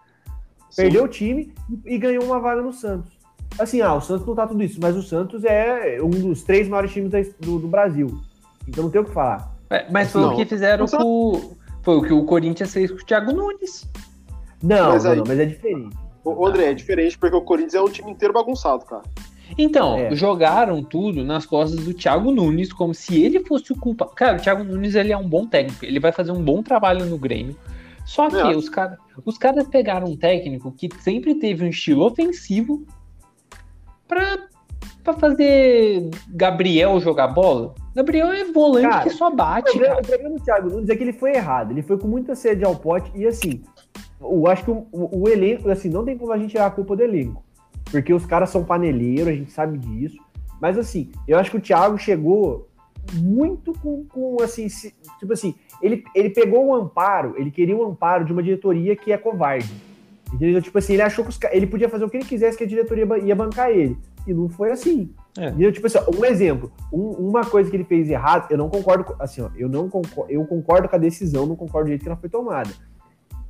perdeu o time e, e ganhou uma vaga no Santos. Assim, ah, o Santos não tá tudo isso, mas o Santos é um dos três maiores times da- do, do Brasil. Então não tem o que falar. É, Mas foi Não. o que fizeram com. O- Foi o que o Corinthians fez com o Thiago Nunes. Não, Mas não, aí- não, mas é diferente. Ô, André, é diferente porque o Corinthians é um time inteiro bagunçado, cara. Então, É. jogaram tudo nas costas do Thiago Nunes, como se ele fosse o culpado. Cara, o Thiago Nunes ele é um bom técnico, ele vai fazer um bom trabalho no Grêmio. Só que É. os, cara, os caras pegaram um técnico que sempre teve um estilo ofensivo pra, pra fazer Gabriel jogar bola. Gabriel é volante Cara, que só O bate, problema, cara. o problema do Thiago Nunes é que ele foi errado. Ele foi com muita sede ao pote e assim, eu acho que o, o- o elenco, assim, não tem como a gente tirar a culpa do elenco. Porque os caras são paneleiros, a gente sabe disso. Mas assim, eu acho que o Thiago chegou muito com, com, assim, se- tipo assim, ele, ele pegou o amparo, ele queria o amparo de uma diretoria que é covarde. Entendeu? Tipo assim, ele achou que os, ele podia fazer o que ele quisesse que a diretoria ia bancar ele. E não foi assim. É. Entendeu? Tipo assim, um exemplo, um- uma coisa que ele fez errado, eu não concordo, com- assim, ó, eu não concordo, eu concordo com a decisão, não concordo do jeito que ela foi tomada.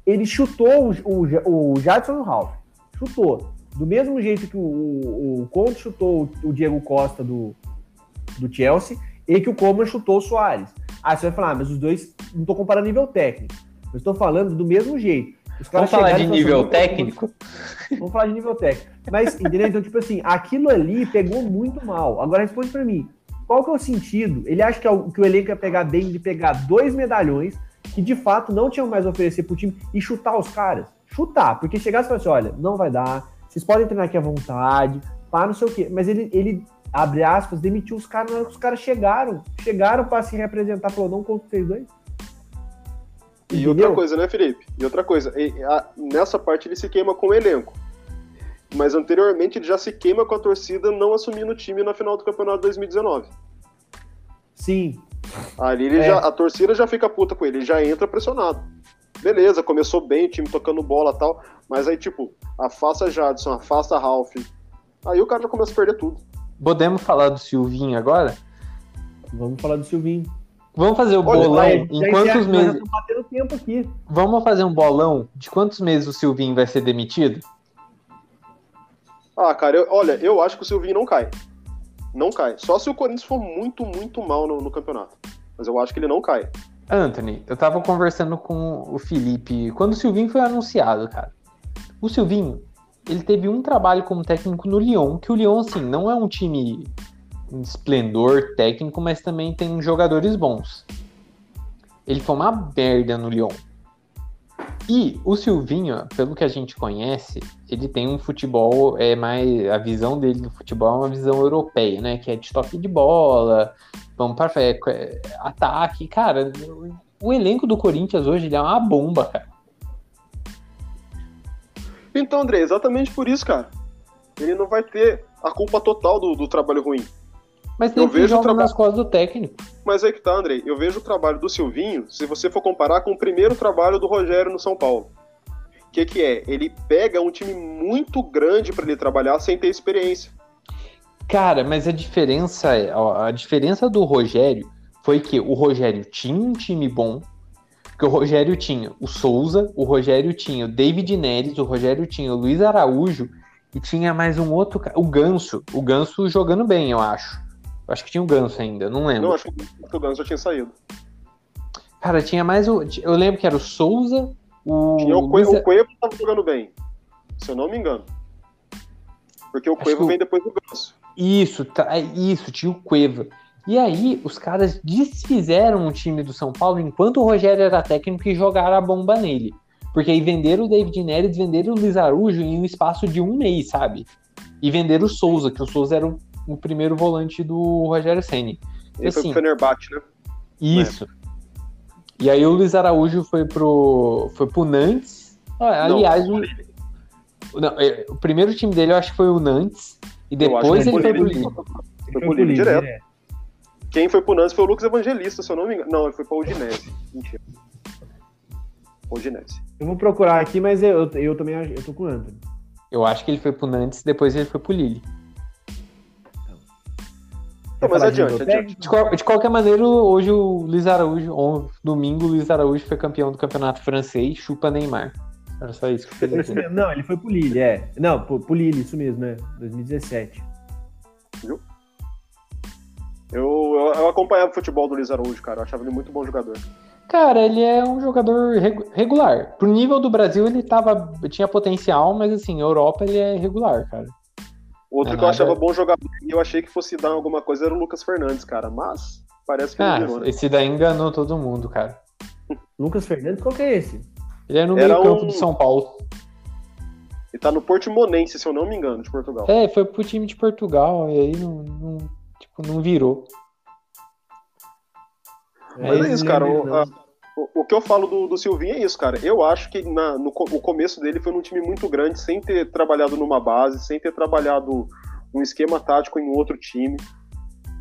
Ele chutou o, o, o Jadson e Ralph. Chutou. Do mesmo jeito que o, o, o Conte chutou o, Diego Costa do, do Chelsea e que o Coman chutou o Soares. Ah, você vai falar, ah, mas os dois, não tô comparando nível técnico. Eu estou falando do mesmo jeito. Caras Vamos falar de nível assim, técnico? Vamos falar de nível técnico. Mas, entendeu? Então, tipo assim, aquilo ali pegou muito mal. Agora responde pra mim. Qual que é o sentido? Ele acha que, é o- que o elenco ia pegar bem de pegar dois medalhões que de fato não tinham mais a oferecer pro time e chutar os caras? Chutar, porque chegasse e falasse, olha, não vai dar, vocês podem treinar aqui à vontade, pá, não sei o quê. Mas ele, ele abre aspas, demitiu os caras os caras chegaram. Chegaram pra se representar, falou, não conto vocês dois. E Entendeu? outra coisa, né, Felipe? E outra coisa, e- a- nessa parte ele se queima com o elenco. Mas anteriormente ele já se queima com a torcida não assumindo o time na final do campeonato 2019. Sim, Ali ele É. já, a torcida já fica puta com ele, ele já entra pressionado. Beleza, começou bem, o time tocando bola e tal, mas aí, tipo, afasta Jadson, afasta Ralph. Aí o cara já começa a perder tudo. Podemos falar do Silvinho agora? vamos falar do Silvinho. Vamos fazer o Olha, bolão Vai, em já quantos meses? Vamos fazer um bolão de quantos meses o Silvinho vai ser demitido? Ah, cara, eu- olha, eu acho que o Silvinho não cai. Não cai. Só se o Corinthians for muito, muito mal no, no campeonato. Mas eu acho que ele não cai. Anthony, eu tava conversando com o Felipe quando o Silvinho foi anunciado, cara. O Silvinho, ele teve um trabalho como técnico no Lyon, que o Lyon, assim, não é um time esplendor técnico, mas também tem jogadores bons. Ele foi uma merda no Lyon. E o Silvinho, pelo que a gente conhece, ele tem um futebol, é mais. A visão dele do futebol é uma visão europeia, né? Que é de toque de bola, vamos para é, ataque. Cara, o elenco do Corinthians hoje é uma bomba, cara. Então, André, exatamente por isso, cara. Ele não vai ter a culpa total do, do trabalho ruim. Mas Eu tem que vejo traba- nas costas do técnico. Mas aí que tá, Andrei. Eu vejo o trabalho do Silvinho, se você for comparar com o primeiro trabalho do Rogério no São Paulo. O que, que é? Ele pega um time muito grande para ele trabalhar sem ter experiência. Cara, mas a diferença é, ó, a diferença do Rogério foi que o Rogério tinha um time bom, que o Rogério tinha o Souza, o Rogério tinha o David Neres, o Rogério tinha o Luiz Araújo e tinha mais um outro, o Ganso, o Ganso jogando bem, eu acho. Eu acho que tinha o Ganso ainda, não lembro. Não, acho que o Ganso já tinha saído. Cara, tinha mais o, eu lembro que era o Souza, o Tinha o, Cue, Luiz- o Cuevo tava jogando bem. Se eu não me engano. Porque o Cuevo que o- vem depois do Ganso. Isso, tá, é isso, tinha o Cueva. E aí, os caras desfizeram o time do São Paulo enquanto o Rogério era técnico e jogaram a bomba nele. Porque aí venderam o David Neres, venderam o Luiz Araújo em um espaço de um mês, sabe? E venderam o Souza, que o Souza era o, o primeiro volante do Rogério Senni. Ele foi Assim, pro Fenerbahçe, né? Isso. E aí o Luiz Araújo foi pro, foi pro Nantes. Ah, Não, aliás, o, não, é, o primeiro time dele eu acho que foi o Nantes. E depois ele foi pro Lille. Foi pro Lille direto. Quem foi pro Nantes foi o Lucas Evangelista, se eu não me engano. Não, ele foi pra Udinese. Mentira. Udinese. Eu vou procurar aqui, mas eu, eu também acho- eu tô com o Anthony. Eu acho que ele foi pro Nantes, depois ele foi pro Lille. Não, mas falar de adiante, adiante. técnico? De, qual- de qualquer maneira, hoje o Luiz Araújo, on- domingo, o Luiz Araújo foi campeão do campeonato francês, chupa Neymar. Era só isso que eu mesmo, Não, ele foi pro Lille, é. Não, pro, pro Lille, isso mesmo, né? 2017. Eu, eu, eu acompanhava o futebol do Luiz Araújo, cara. Eu achava ele muito bom jogador. Cara, ele é um jogador regu- regular. Pro nível do Brasil, ele tava, tinha potencial, mas assim, Europa ele é regular, cara. Outro É que eu achava bom jogador e eu achei que fosse dar alguma coisa era o Lucas Fernandes, cara. Mas parece que Ah, não virou, né? esse daí enganou todo mundo, cara. Lucas Fernandes, qual que é esse? Ele é no Era meio campo um- do São Paulo. Ele tá no Portimonense, se eu não me engano, de Portugal. É, foi pro time de Portugal e aí não, não- tipo, não virou. Mas é eu isso, não cara. O, não. a- o- o que eu falo do, do Silvinho é isso, cara. Eu acho que na- no o começo dele foi num time muito grande, sem ter trabalhado numa base, sem ter trabalhado um esquema tático em outro time.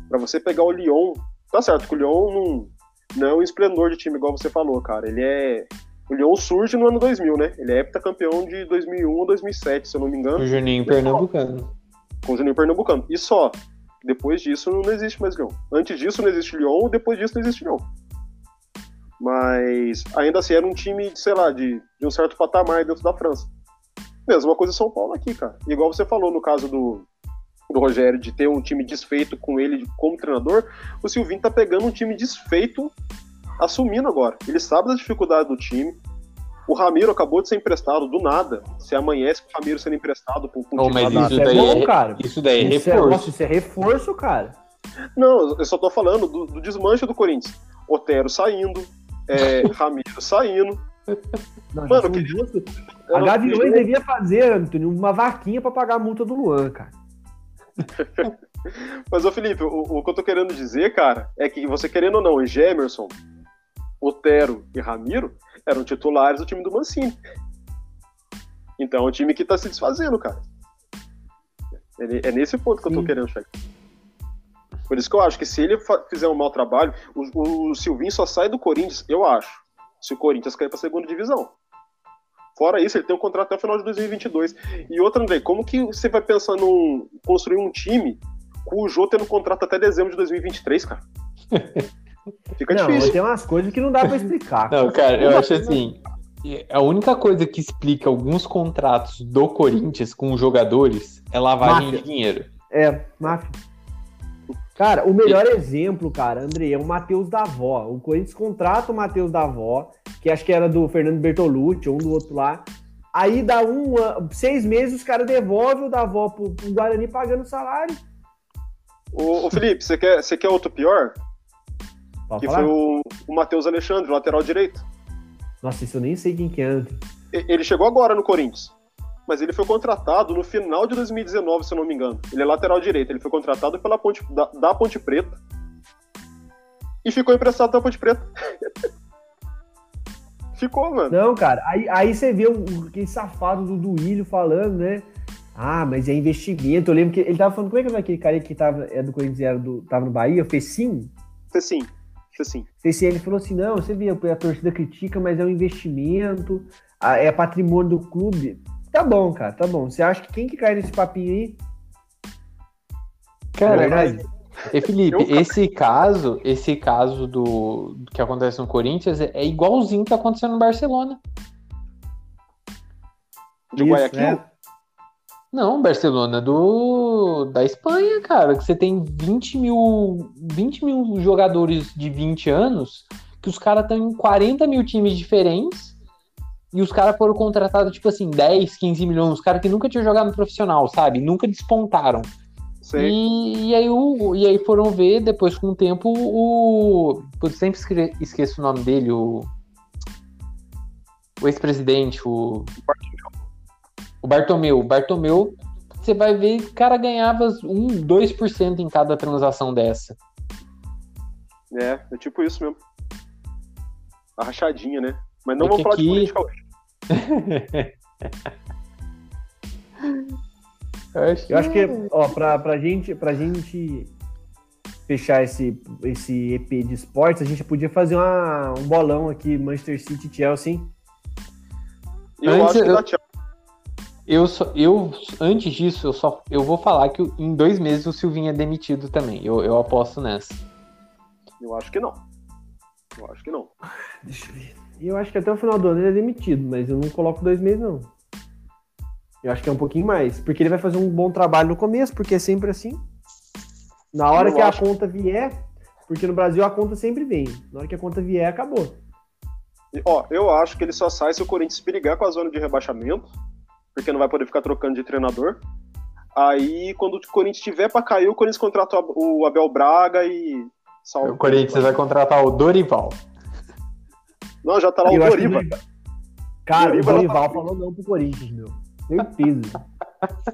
Pra você pegar o Lyon, tá certo que o Lyon não, não é um esplendor de time, igual você falou, cara. Ele é. O Lyon surge no ano 2000, né? Ele é heptacampeão de 2001 ou 2007, se eu não me engano, O Juninho Pernambucano. com o Juninho Pernambucano. E só. Depois disso não existe mais Lyon. Antes disso não existe Lyon, depois disso não existe Lyon. Mas ainda assim era um time, sei lá, de, de um certo patamar dentro da França. Mesma coisa São Paulo aqui, cara. Igual você falou no caso do, do Rogério, de ter um time desfeito com ele como treinador, o Silvinho tá pegando um time desfeito, assumindo agora. Ele sabe da dificuldade do time. O Ramiro acabou de ser emprestado do nada. Se amanhece com o Ramiro sendo emprestado para um time mas isso Isso é daí bom, é- cara. Isso daí é Isso é, reforço. nossa, isso é reforço, cara. Não, eu só tô falando do, do desmanche do Corinthians. Otero saindo, é, Ramiro saindo. Não, Mano, que- Eu A Gaviões devia fazer, Antônio, uma vaquinha pra pagar a multa do Luan, cara. Mas, ô Felipe, o, o que eu tô querendo dizer, cara, é que você querendo ou não, Gemerson, Otero e Ramiro eram titulares do time do Mancini. Então é um time que tá se desfazendo, cara. É, é nesse ponto que eu tô Sim. querendo chegar. Por isso que eu acho que se ele fizer um mau trabalho, o, o Silvinho só sai do Corinthians, eu acho, se o Corinthians cair pra segunda divisão. Fora isso, ele tem um contrato até o final de 2022. E outra, André, como que você vai pensar em construir um time com o Jô tendo contrato até dezembro de 2023, cara? Fica não, difícil. tem umas coisas que não dá pra explicar. Não, cara, eu acho assim. A única coisa que explica alguns contratos do Corinthians com os jogadores é lavagem Máfia. de dinheiro. É, máfia. Cara, o melhor exemplo, cara, André, é o Matheus Davó. O Corinthians contrata o Matheus Davó, que acho que era do Fernando Bertolucci, ou um do outro lá. Aí dá um, seis meses, os caras devolvem o Davó pro, pro Guarani pagando salário. Ô, ô, Felipe, você quer, você quer outro pior? Pode Que falar? foi o, o Matheus Alexandre, lateral direito. Nossa, isso eu nem sei quem que é, André. Ele chegou agora no Corinthians. Mas ele foi contratado no final de 2019, se eu não me engano. Ele é lateral direito. Ele foi contratado pela Ponte, da, da Ponte Preta. E ficou emprestado da Ponte Preta. ficou, mano. Não, cara, aí, aí você vê o, aquele safado do Duílio falando, né? Ah, mas é investimento. Eu lembro que ele tava falando, como é que era aquele cara que tava, é do Corinthians, era do, tava no Bahia, fez sim? Fez sim. Ele falou assim, não, você vê, a torcida critica, mas é um investimento, é patrimônio do clube. Tá bom, cara, tá bom. Você acha que quem que cai nesse papinho aí? Cara, é verdade? E Felipe, Eu- esse caso, esse caso do, do que acontece no Corinthians é, é igualzinho que aconteceu no Barcelona. De Isso, Guayaquil? né? Não, Barcelona do da Espanha, cara, que você tem 20 mil, 20 mil jogadores de 20 anos, que os caras estão em 40 mil times diferentes, e os caras foram contratados, tipo assim, 10, 15 milhões, os caras que nunca tinham jogado no profissional, sabe? Nunca despontaram. E, e aí o, e aí foram ver, depois com o tempo, o. Putz, sempre esque- esqueço o nome dele, o. O ex-presidente, o. O Bartomeu. O Bartomeu, você vai ver, o cara ganhava 1, 2% em cada transação dessa. É, é tipo isso mesmo. A rachadinha, né? Mas não É vamos que falar de aqui- política hoje. Eu acho que, Eu acho que, ó, pra, pra, gente, pra gente fechar esse, esse EP de esportes, a gente podia fazer uma, um bolão aqui, Manchester City e Chelsea, eu Antes acho que eu- dá. Eu, só, eu antes disso, eu só eu vou falar que em dois meses o Silvinho é demitido também. Eu, eu aposto nessa. Eu acho que não. Eu acho que não. Deixa eu ver. Eu acho que até o final do ano ele é demitido, mas eu não coloco dois meses, não. Eu acho que é um pouquinho mais. Porque ele vai fazer um bom trabalho no começo, porque é sempre assim. Na hora Eu que acho- a conta vier, porque no Brasil a conta sempre vem. Na hora que a conta vier, acabou. E, ó, eu acho que ele só sai se o Corinthians perigar com a zona de rebaixamento, porque não vai poder ficar trocando de treinador. Aí, quando o Corinthians tiver pra cair, o Corinthians contrata o Abel Braga e salva. O Corinthians vai contratar o Dorival. Não, já tá lá o Eu que Doriva. Dorival- Cara, Doriva o Dorival tá- falou não pro Corinthians, meu. Certeza.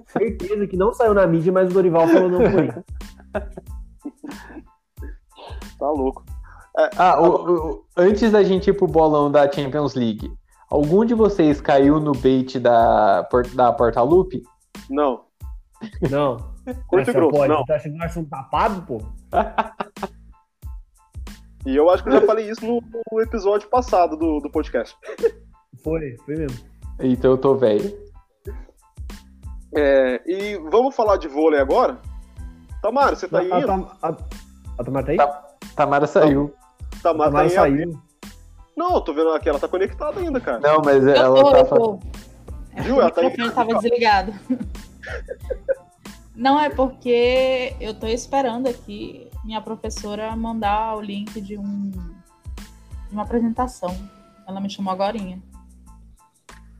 Certeza que não saiu na mídia, mas o Dorival falou não pro Corinthians. Tá louco. Ah, o- o- antes da gente ir pro bolão da Champions League, algum de vocês caiu no bait da, da Portalupe? Não. Não. Curto e grosso, pode. não. Tá achando que nós somos tapados, pô? E eu acho que eu já falei isso no, no episódio passado do, do podcast. Foi, foi mesmo. Então eu tô velho. É, e vamos falar de vôlei agora? Tamara, você tá aí? a? Tam- a, a Tamara tá aí? Tá. Tamara saiu. Tamara, Tamara tá aí. saiu. Não, eu tô vendo aqui, ela tá conectada ainda, cara. Não, mas Eu ela tô, tá eu falando. tô. Viu? Ela tá O aí. microfone estava desligado. Não é porque eu tô esperando aqui minha professora mandar o link de um de uma apresentação. Ela me chamou agorinha.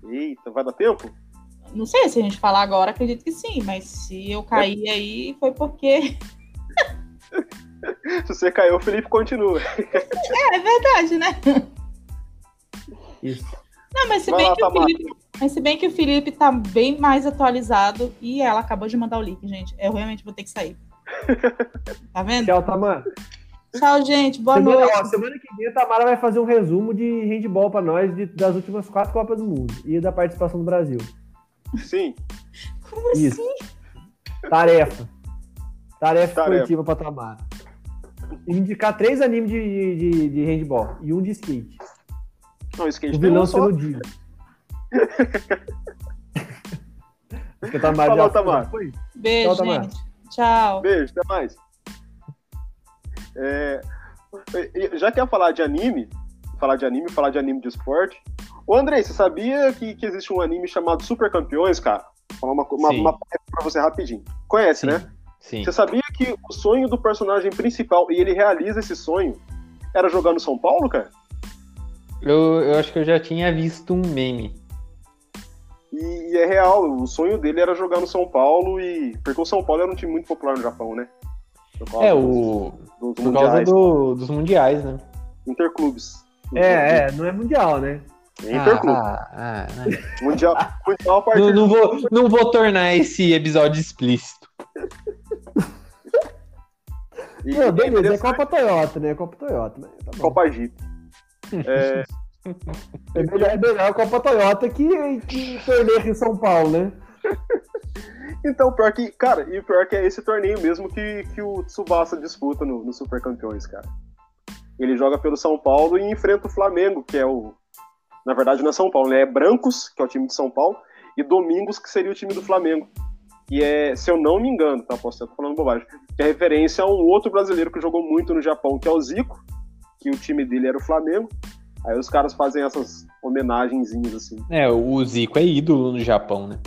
Eita, vai dar tempo? Não sei se a gente falar agora, acredito que sim, mas se eu cair aí foi porque Se você caiu, o Felipe continua. é, é verdade, né? Isso. Não, mas se Vai bem lá, que o. Felipe, mas se bem que o Felipe tá bem mais atualizado e ela acabou de mandar o link, gente. Eu realmente vou ter que sair. Tá vendo? Tchau, Tamara. Tchau, gente. Boa Semana, noite. ó, semana que vem a Tamara vai fazer um resumo de handball pra nós de- das últimas quatro Copas do Mundo e da participação do Brasil. Sim. Como Isso. assim? Tarefa. Tarefa, Tarefa. esportiva pra Tamara. Indicar três animes de, de, de handball e um de skate. Não, skate O vilão sendo Dio. Acho que a Tamara Falou, já Tamara. foi. Beijo, Tchau, Tamara. gente. Tchau. Beijo, até mais. É, já que ia falar de anime, falar de anime, falar de anime de esporte. Ô Andrei, você sabia que, que existe um anime chamado Super Campeões, cara? Vou falar uma, co- uma, uma pra você rapidinho. Conhece, Sim. né? Sim. Você sabia que o sonho do personagem principal, e ele realiza esse sonho, era jogar no São Paulo, cara? Eu, eu acho que eu já tinha visto um meme. E, e é real, o sonho dele era jogar no São Paulo, e porque o São Paulo era um time muito popular no Japão, né? É, dos- o. dos Por causa do- dos mundiais, né? interclubes. É, é, não é mundial, né? É interclube. Ah, ah, ah. Mundial, mundial partir Não, não vou, não vou tornar esse episódio explícito. E Não, é beleza, é Copa Toyota, né? É Copa Toyota, mas tá bom. Copa Jeep. É, É melhor, é melhor a Copa Toyota que, que torneio aqui em São Paulo, né? então, pior que, cara, e pior que é esse torneio mesmo que, que o Tsubasa disputa no, no Super Campeões, cara. Ele joga pelo São Paulo e enfrenta o Flamengo, que é o. Na verdade, não é São Paulo, né? É Brancos, que é o time de São Paulo, e Domingos, que seria o time do Flamengo. E é, se eu não me engano, tá? Posso estar falando bobagem. Que é referência a um outro brasileiro que jogou muito no Japão, que é o Zico, que o time dele era o Flamengo. Aí os caras fazem essas homenagenzinhas assim. É, o Zico é ídolo no Japão, né?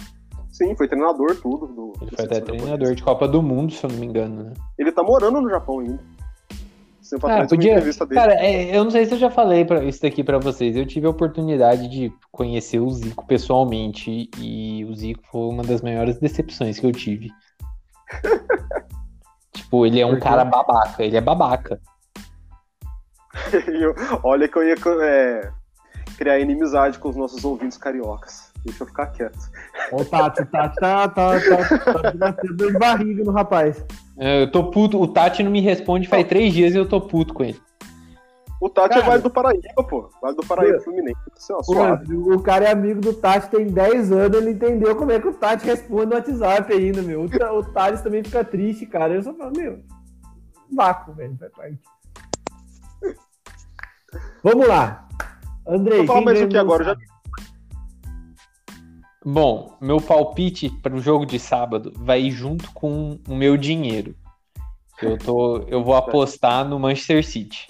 Sim, foi treinador, tudo. Do, Ele foi até treinador japonesa. de Copa do Mundo, se eu não me engano, né? Ele tá morando no Japão ainda. Sempre Ah, podia. entrevista dele. Cara, é, eu não sei se eu já falei pra, isso daqui pra vocês. Eu tive a oportunidade de conhecer o Zico pessoalmente e o Zico foi uma das maiores decepções que eu tive. tipo, ele é um cara babaca. Ele é babaca. E eu- olha que eu ia é, criar inimizade com os nossos ouvintes cariocas. Deixa eu ficar quieto. O Tati, o Tati tá, tá, tá, tá de barriga no rapaz. É, Eu tô puto. O Tati não me responde faz três dias e eu tô puto com ele. O Tati é Cara. Vale do Paraíba, pô. Vale do Paraíba Fluminense. É suave. Pô, o cara é amigo do Tati, tem 10 anos, ele entendeu como é que o Tati responde no WhatsApp ainda, meu. O, o Thales também fica triste, cara. Eu só falo, meu, vácuo, velho, faz parte. Vamos lá. Andrei, Vou falar mais o que agora? Já... Bom, meu palpite para o jogo de sábado vai ir junto com o meu dinheiro. Eu, tô, eu vou apostar no Manchester City.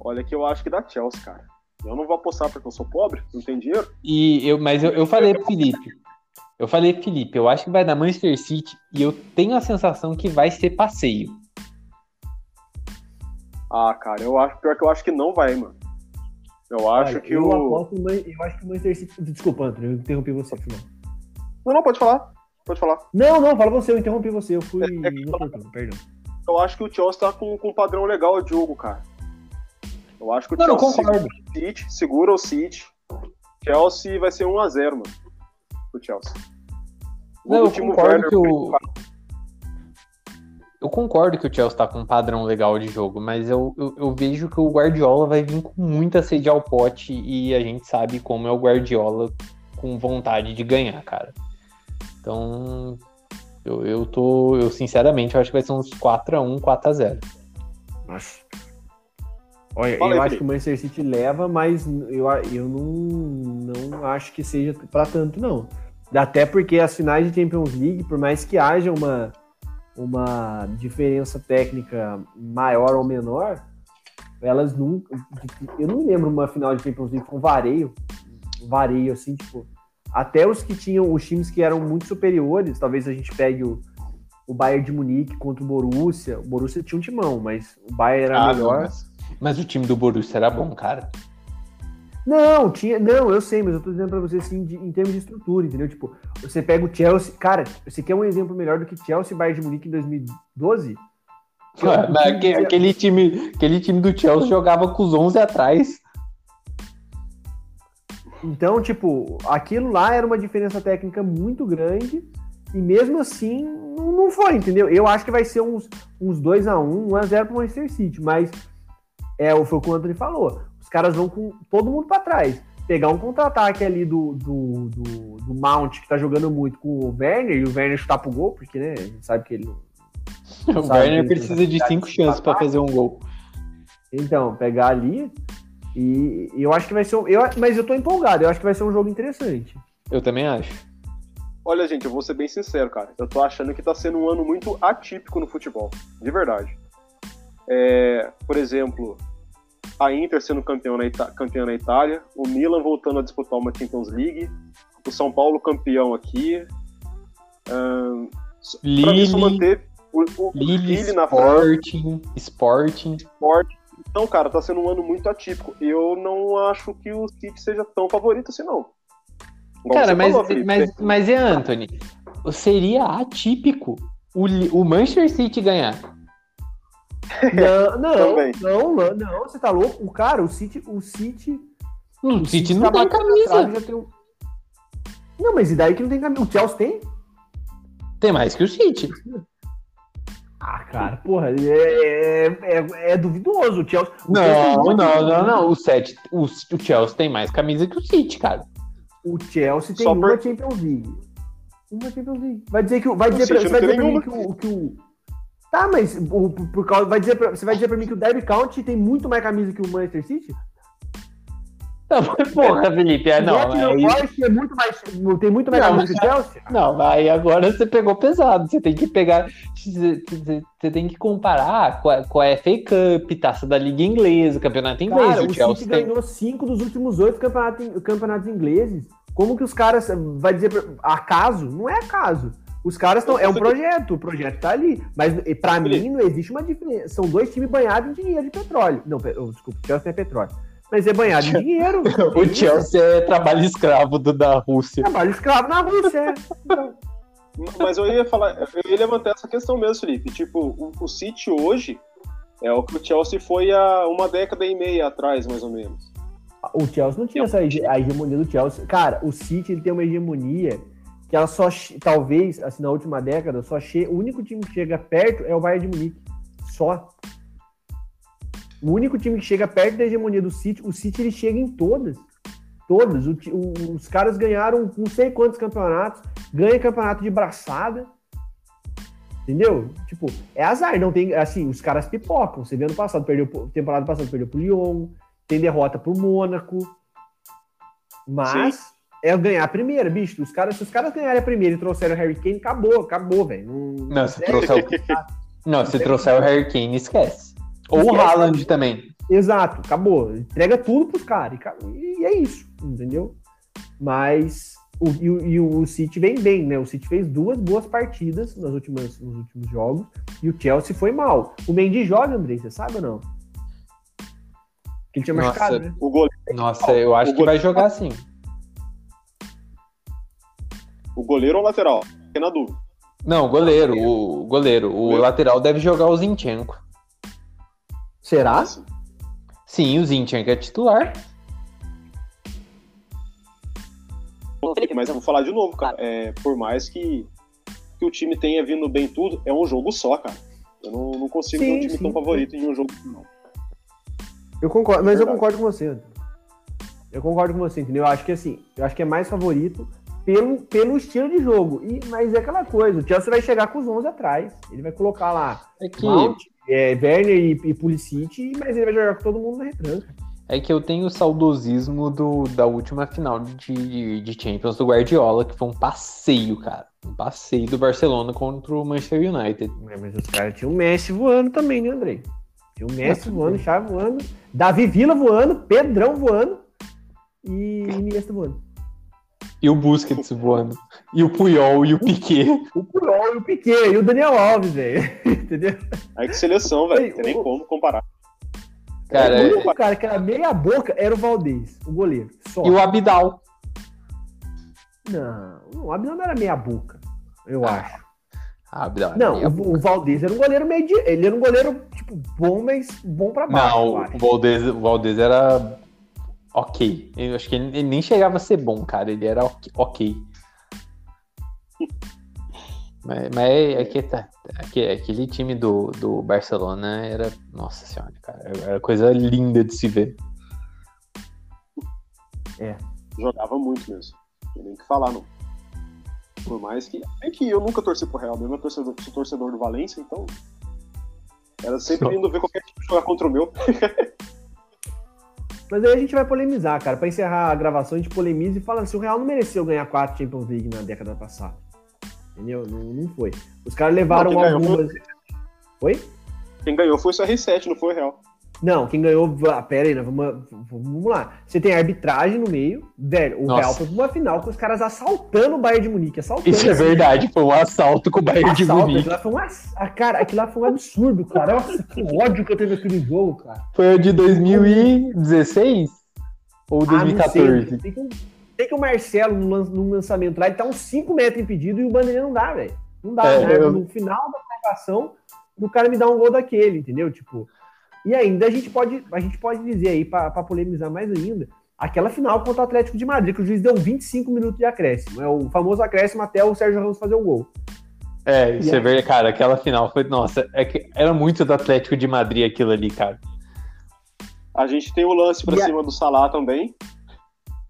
Olha que eu acho que dá Chelsea, cara. Eu não vou apostar porque eu sou pobre, não tenho dinheiro. E eu, mas eu, eu falei pro Felipe. Eu falei, Felipe, eu acho que vai dar Manchester City e eu tenho a sensação que vai ser passeio. Ah, cara, eu acho, pior que eu acho que não vai, mano. Eu acho Olha, que eu o. aposto eu acho que o Manchester City. Desculpa, Antônio, eu interrompi você, final. Não, não, pode falar. Pode falar. Não, não, fala você, eu interrompi você, eu fui É, é que- perdão. Eu acho que o Chelsea tá com, com um padrão legal de jogo, cara. Eu acho que o Não, não Chelsea concordo. segura o City, segura o City. Chelsea vai ser 1x0, mano. O Chelsea. O Não, gol eu do Timo concordo Werner, que o. Eu concordo que o Chelsea tá com um padrão legal de jogo, mas eu, eu, eu vejo que o Guardiola vai vir com muita sede ao pote e a gente sabe como é o Guardiola com vontade de ganhar, cara. Então, eu, eu tô. Eu sinceramente eu acho que vai ser uns 4x1, 4x0. Nossa. Olha, Fala eu aí, acho que o Manchester City leva, mas eu, eu não, não acho que seja pra tanto, não. Até porque as finais de Champions League, por mais que haja uma, uma diferença técnica maior ou menor, elas nunca. Eu não lembro uma final de Champions League com vareio. Vareio, assim, tipo. Até os que tinham, os times que eram muito superiores, talvez a gente pegue o, o Bayern de Munique contra o Borussia. O Borussia tinha um timão, mas o Bayern era Ah, melhor. mas, mas o time do Borussia era bom, cara. Não, tinha. Não, eu sei, mas eu tô dizendo pra você assim, de- em termos de estrutura, entendeu? Tipo, você pega o Chelsea. Cara, você quer um exemplo melhor do que Chelsea e Bayern de Munique em 2012? Ué, mas aque- aquele, time, aquele time do Chelsea jogava com os 11 atrás. Então, tipo, aquilo lá era uma diferença técnica muito grande e mesmo assim não, não foi, entendeu? Eu acho que vai ser uns, uns 2x1, 1x0 pro Manchester City, mas é, foi o que o Anthony falou. Os caras vão com todo mundo pra trás. Pegar um contra-ataque ali do, do, do, do Mount, que tá jogando muito com o Werner, e o Werner chutar pro gol, porque, né, a gente sabe que ele não. O Werner ele- precisa de 5 chances pra fazer um gol. Então, pegar ali. E, e eu acho que vai ser um. Eu, mas eu tô empolgado, eu acho que vai ser um jogo interessante. Eu também acho. Olha, gente, eu vou ser bem sincero, cara. Eu tô achando que tá sendo um ano muito atípico no futebol. De verdade. É, por exemplo, a Inter sendo campeão na, Ita- campeã na Itália, o Milan voltando a disputar uma Champions League, o São Paulo campeão aqui. Mim, só Lille, manteve o, o, Lille, Lille na França. Sporting, Sporting. Então, cara, tá sendo um ano muito atípico. Eu não acho que o City seja tão favorito assim, não. Cara, mas, falou, Felipe. mas, mas é Anthony. Seria atípico o, o Manchester City ganhar. Não, não, não, não, não, você tá louco? O cara, o City, o City. O, City não tá tem camisa. tem um- Não, mas e daí que não tem camisa? O Chelsea tem? Tem mais que o City. Ah, cara, porra, é, é, é- é duvidoso. O Chelsea. o Chelsea Não, não, camisa. não, não. O, City, o, o Chelsea tem mais camisa que o City, cara. O Chelsea tem Só uma por- Champions League. Uma Champions League. Vai dizer que vai dizer pra, City não vai dizer pra mim que o, que o- Tá, mas o, por causa vai dizer pra- você vai dizer pra mim que o Derby County tem muito mais camisa que o Manchester City? Não, mas porra, Felipe. É, não, aí, é muito mais tem muito mais Não, camisa que o Chelsea? não, aí agora você pegou pesado. Você tem que pegar. Você, tem que comparar com a, com a FA Cup, taça da Liga Inglesa, campeonato inglês. Cara, o o Chelsea City tem. ganhou cinco dos últimos oito campeonatos, campeonatos ingleses. Como que os caras vai dizer acaso? Não é acaso. Os caras estão. É um projeto, o projeto tá ali. Mas pra mim não existe uma diferença. São dois times banhados em dinheiro de petróleo. Não, oh, desculpa, o Chelsea é petróleo. Mas é banhado em dinheiro. O Chelsea é trabalho escravo do, da Rússia. Trabalho escravo na Rússia. é. Então, Mas eu ia falar, eu ia levantar essa questão mesmo, Felipe. Tipo, o, o City hoje é o que o Chelsea foi há uma década e meia atrás, mais ou menos. o Chelsea não tinha essa a hegemonia do Chelsea. Cara, o City ele tem uma hegemonia que ela só, talvez, assim, na última década, só che... o único time que chega perto é o Bayern de Munique. Só. O único time que chega perto da hegemonia do City, o City ele chega em todas. Todas. O o- os caras ganharam não sei quantos campeonatos, ganha campeonato de braçada. Entendeu? Tipo, é azar, não tem. Assim, os caras pipocam. Você vê ano passado, perdeu, temporada passada perdeu pro Lyon, tem derrota pro Mônaco. Mas é ganhar a primeira, bicho. Os caras, se os caras ganharem a primeira e trouxeram o Harry Kane, acabou, acabou, velho. Não, Não, se é, trouxer o... Não, se trouxer o Harry Kane, esquece. Ou o Esquece. Haaland também. Exato, acabou. Entrega tudo pros caras. E E é isso, entendeu? Mas o, e, o- e o City vem bem, né? O City fez duas boas partidas nas últimas, nos últimos jogos e o Chelsea foi mal. O Mendy joga, Andrei, você sabe ou não? Que ele tinha Nossa. machucado, né? O goleiro, Nossa, eu acho O que vai jogar sim. O goleiro ou o lateral? Fiquei na dúvida. Não, goleiro, o goleiro. O Goleiro. lateral deve jogar o Zinchenko. Será? Assim. Sim, o Zinchenko é titular. Mas eu vou falar de novo, cara. É, por mais que, que o time tenha vindo bem tudo, é um jogo só, cara. Eu não, não consigo Sim, ver um time sim. tão favorito em um jogo, não. Eu concordo, mas eu concordo com você. Eu concordo com você, entendeu? Eu acho que assim, eu acho que é mais favorito pelo, pelo estilo de jogo. E, mas é aquela coisa, o Chelsea vai chegar com os 11 atrás. Ele vai colocar lá É que, Mount, é, Werner e, e Pulisic, mas ele vai jogar com todo mundo na retranca. é que eu tenho o saudosismo do, da última final de, de Champions do Guardiola, que foi um passeio, cara. Um passeio do Barcelona contra o Manchester United. É, mas os caras tinham o Messi voando também, né, Andrei? Tinha o Messi voando, Chave voando, Davi Villa voando, Pedrão voando e Iniesta voando. E o Busquets voando. E o Puyol e o Piquet. O Puyol e o Piquet e o Daniel Alves, velho. Entendeu? Aí que seleção, velho. Não tem nem o- como comparar. Cara, o é- único cara que era meia boca era o Valdez, o goleiro. Só. e o Abidal. Não, o Abel não era meia boca, eu Ah, acho. Ah, Abidal. é Não, o, o Valdez era um goleiro meio de, Ele era um goleiro, tipo, bom, mas bom pra baixo, Não, o Valdez, o Valdez era ok. Eu acho que ele, nem chegava a ser bom, cara. Ele era ok. Mas, mas é que tá. aque- Aquele time do, do Barcelona era. Nossa senhora, cara. Era coisa linda de se ver. Jogava muito mesmo. Não tem nem o que falar, não. Por mais que. É que eu nunca torci pro Real, mesmo eu torcedor, sou torcedor do Valência, então. Era sempre Só. lindo ver qualquer time jogar contra o meu. Mas aí a gente vai polemizar, cara. Pra encerrar a gravação, a gente polemiza e fala assim: o Real não mereceu ganhar quatro Champions League na década passada. Entendeu? Não, não foi. Os caras levaram Não, quem ganhou algumas. Oi? Quem ganhou foi o CR7, não foi o Real. Não, quem ganhou. Ah, pera aí, né? vamos, vamos lá. Você tem arbitragem no meio. Velho, o Nossa. Real foi pra uma final com os caras assaltando o Bayern de Munique. Assaltando. Isso é verdade. Foi um assalto com o Bayern de Munique. lá foi um ass... ah, cara, aquilo lá foi um absurdo, cara. Nossa, que ódio que eu teve aquele jogo, cara. Foi o de 2016? Ou Ah, não sei. 2014? Tem que, o- tem que o Marcelo, num lan- num lançamento lá, ele tá uns 5 metros impedido e o Bandeirinha não dá, velho. Não dá, É, né? eu- No final da prorrogação, o cara me dá um gol daquele, entendeu? Tipo. E ainda a gente pode, a gente pode dizer aí, pra, pra polemizar mais ainda, aquela final contra o Atlético de Madrid, que o juiz deu 25 minutos de acréscimo. É o famoso acréscimo até o Sérgio Ramos fazer o gol. É, isso E é verdade, cara. Aquela final foi. Nossa, é que era muito do Atlético de Madrid aquilo ali, cara. A gente tem o lance pra E a- cima do Salah também.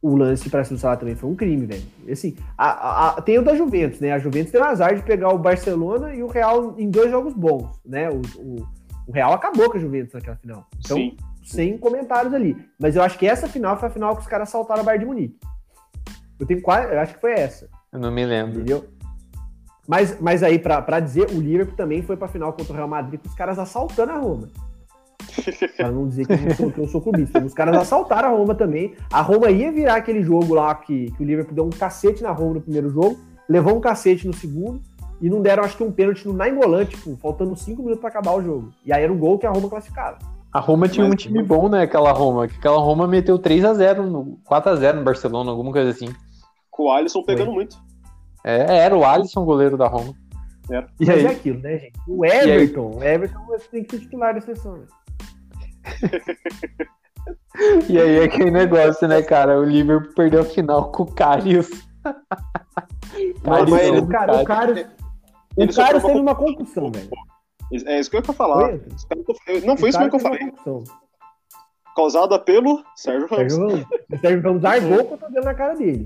o lance para cima do Salah também foi um crime, velho. Assim, a- a- a- tem o da Juventus, né? A Juventus tem o azar de pegar o Barcelona e o Real em dois jogos bons, né? O, o, o Real acabou com a Juventus naquela final. Então, Sim. sem comentários ali. Mas eu acho que essa final foi a final que os caras saltaram a Bayern de Munique. Eu tenho quase, eu acho que foi essa, Eu não me lembro. entendeu? Mas, mas aí, pra, pra dizer, o Liverpool também foi pra final contra o Real Madrid com os caras assaltando a Roma. Pra não dizer que eu, não sou, que eu sou clubista. Os caras assaltaram a Roma também. A Roma ia virar aquele jogo lá que, que o Liverpool deu um cacete na Roma no primeiro jogo, levou um cacete no segundo e não deram, acho que, um pênalti no Nainggolan, tipo, faltando cinco minutos pra acabar o jogo. E aí era um gol que a Roma classificava. A Roma tinha um Mas- time bom, né? Aquela Roma. Que aquela Roma meteu 3x0, no, 4x0 no Barcelona, alguma coisa assim. Com o Alisson pegando muito. É, era o Alisson, goleiro da Roma. Era. E Mas aí? é aquilo, né, gente? O Everton, o Everton tem que ser titular da seleção. Né? E aí é aquele negócio, né, cara? O Liverpool perdeu a final com o Karius. Mas, o cara, o cara, o cara teve uma concussão, velho. É isso que eu ia falar. Foi? Não, foi isso mesmo que eu falei. Causada pelo Sérgio Ramos. Sérgio Ramos. O Sérgio Ramos largou o cotovelo na cara dele.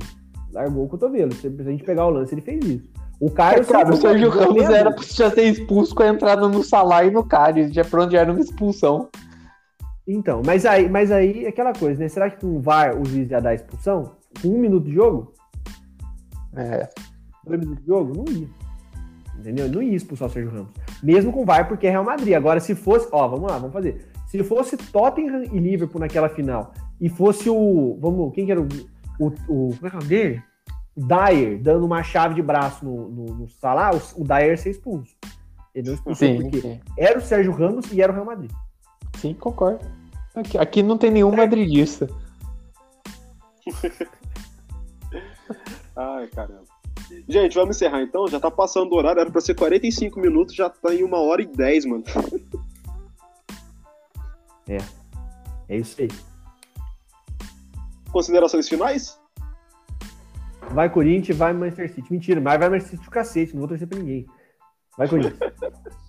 Largou o cotovelo. Se a gente pegar o lance, ele fez isso. O Caio Cara, o Sérgio Ramos era pra já ser expulso com a entrada no Salah e no Karius. Já pronto, já era uma expulsão. Então, mas aí, mas aí é aquela coisa, né? Será que com o VAR o juiz ia dar expulsão? Com um minuto de jogo? É. Dois minutos de jogo? Não ia. Entendeu? Não ia expulsar o Sérgio Ramos. Mesmo com o VAR, porque é Real Madrid. Agora, se fosse. Ó, vamos lá, vamos fazer. Se fosse Tottenham e Liverpool naquela final, e fosse o. Vamos, quem que era o. o, o como é que é o nome dele? O Dyer dando uma chave de braço no, no, no Salah, o, o Dyer ia ser expulso. Ele não expulsou Sim, porque sim. era o Sérgio Ramos e era o Real Madrid. Sim, concordo. Aqui, aqui não tem nenhum madridista. Ai, caramba. Gente, vamos encerrar então. Já tá passando o horário, era pra ser 45 minutos, já tá em uma hora e 10, mano. É isso aí. Considerações finais? Vai Corinthians, vai Manchester City. Mentira, mas vai Manchester City o cacete, não vou torcer pra ninguém. Vai Corinthians.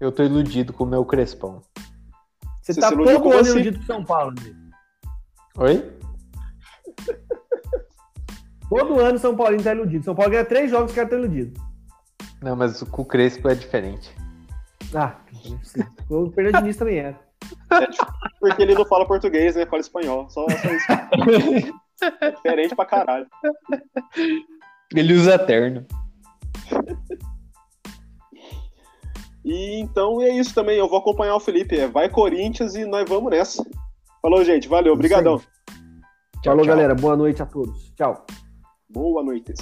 Eu tô iludido com o meu Crespão. Você Você tá você. iludido com São Paulo, André. Oi? Todo ano São Paulinho tá iludido. São Paulo ganha três jogos, os caras estão iludidos. Não, mas com o Crespo é diferente. Ah, o Fernando Diniz também era. É, tipo, porque ele não fala português, né? Fala espanhol. Só, só isso. É diferente pra caralho. Ele usa terno. E então é isso também. Eu vou acompanhar o Felipe. É, vai Corinthians e nós vamos nessa. Falou, gente. Valeu. Obrigadão. Falou, tchau. galera. Boa noite a todos. Tchau. Boa noite.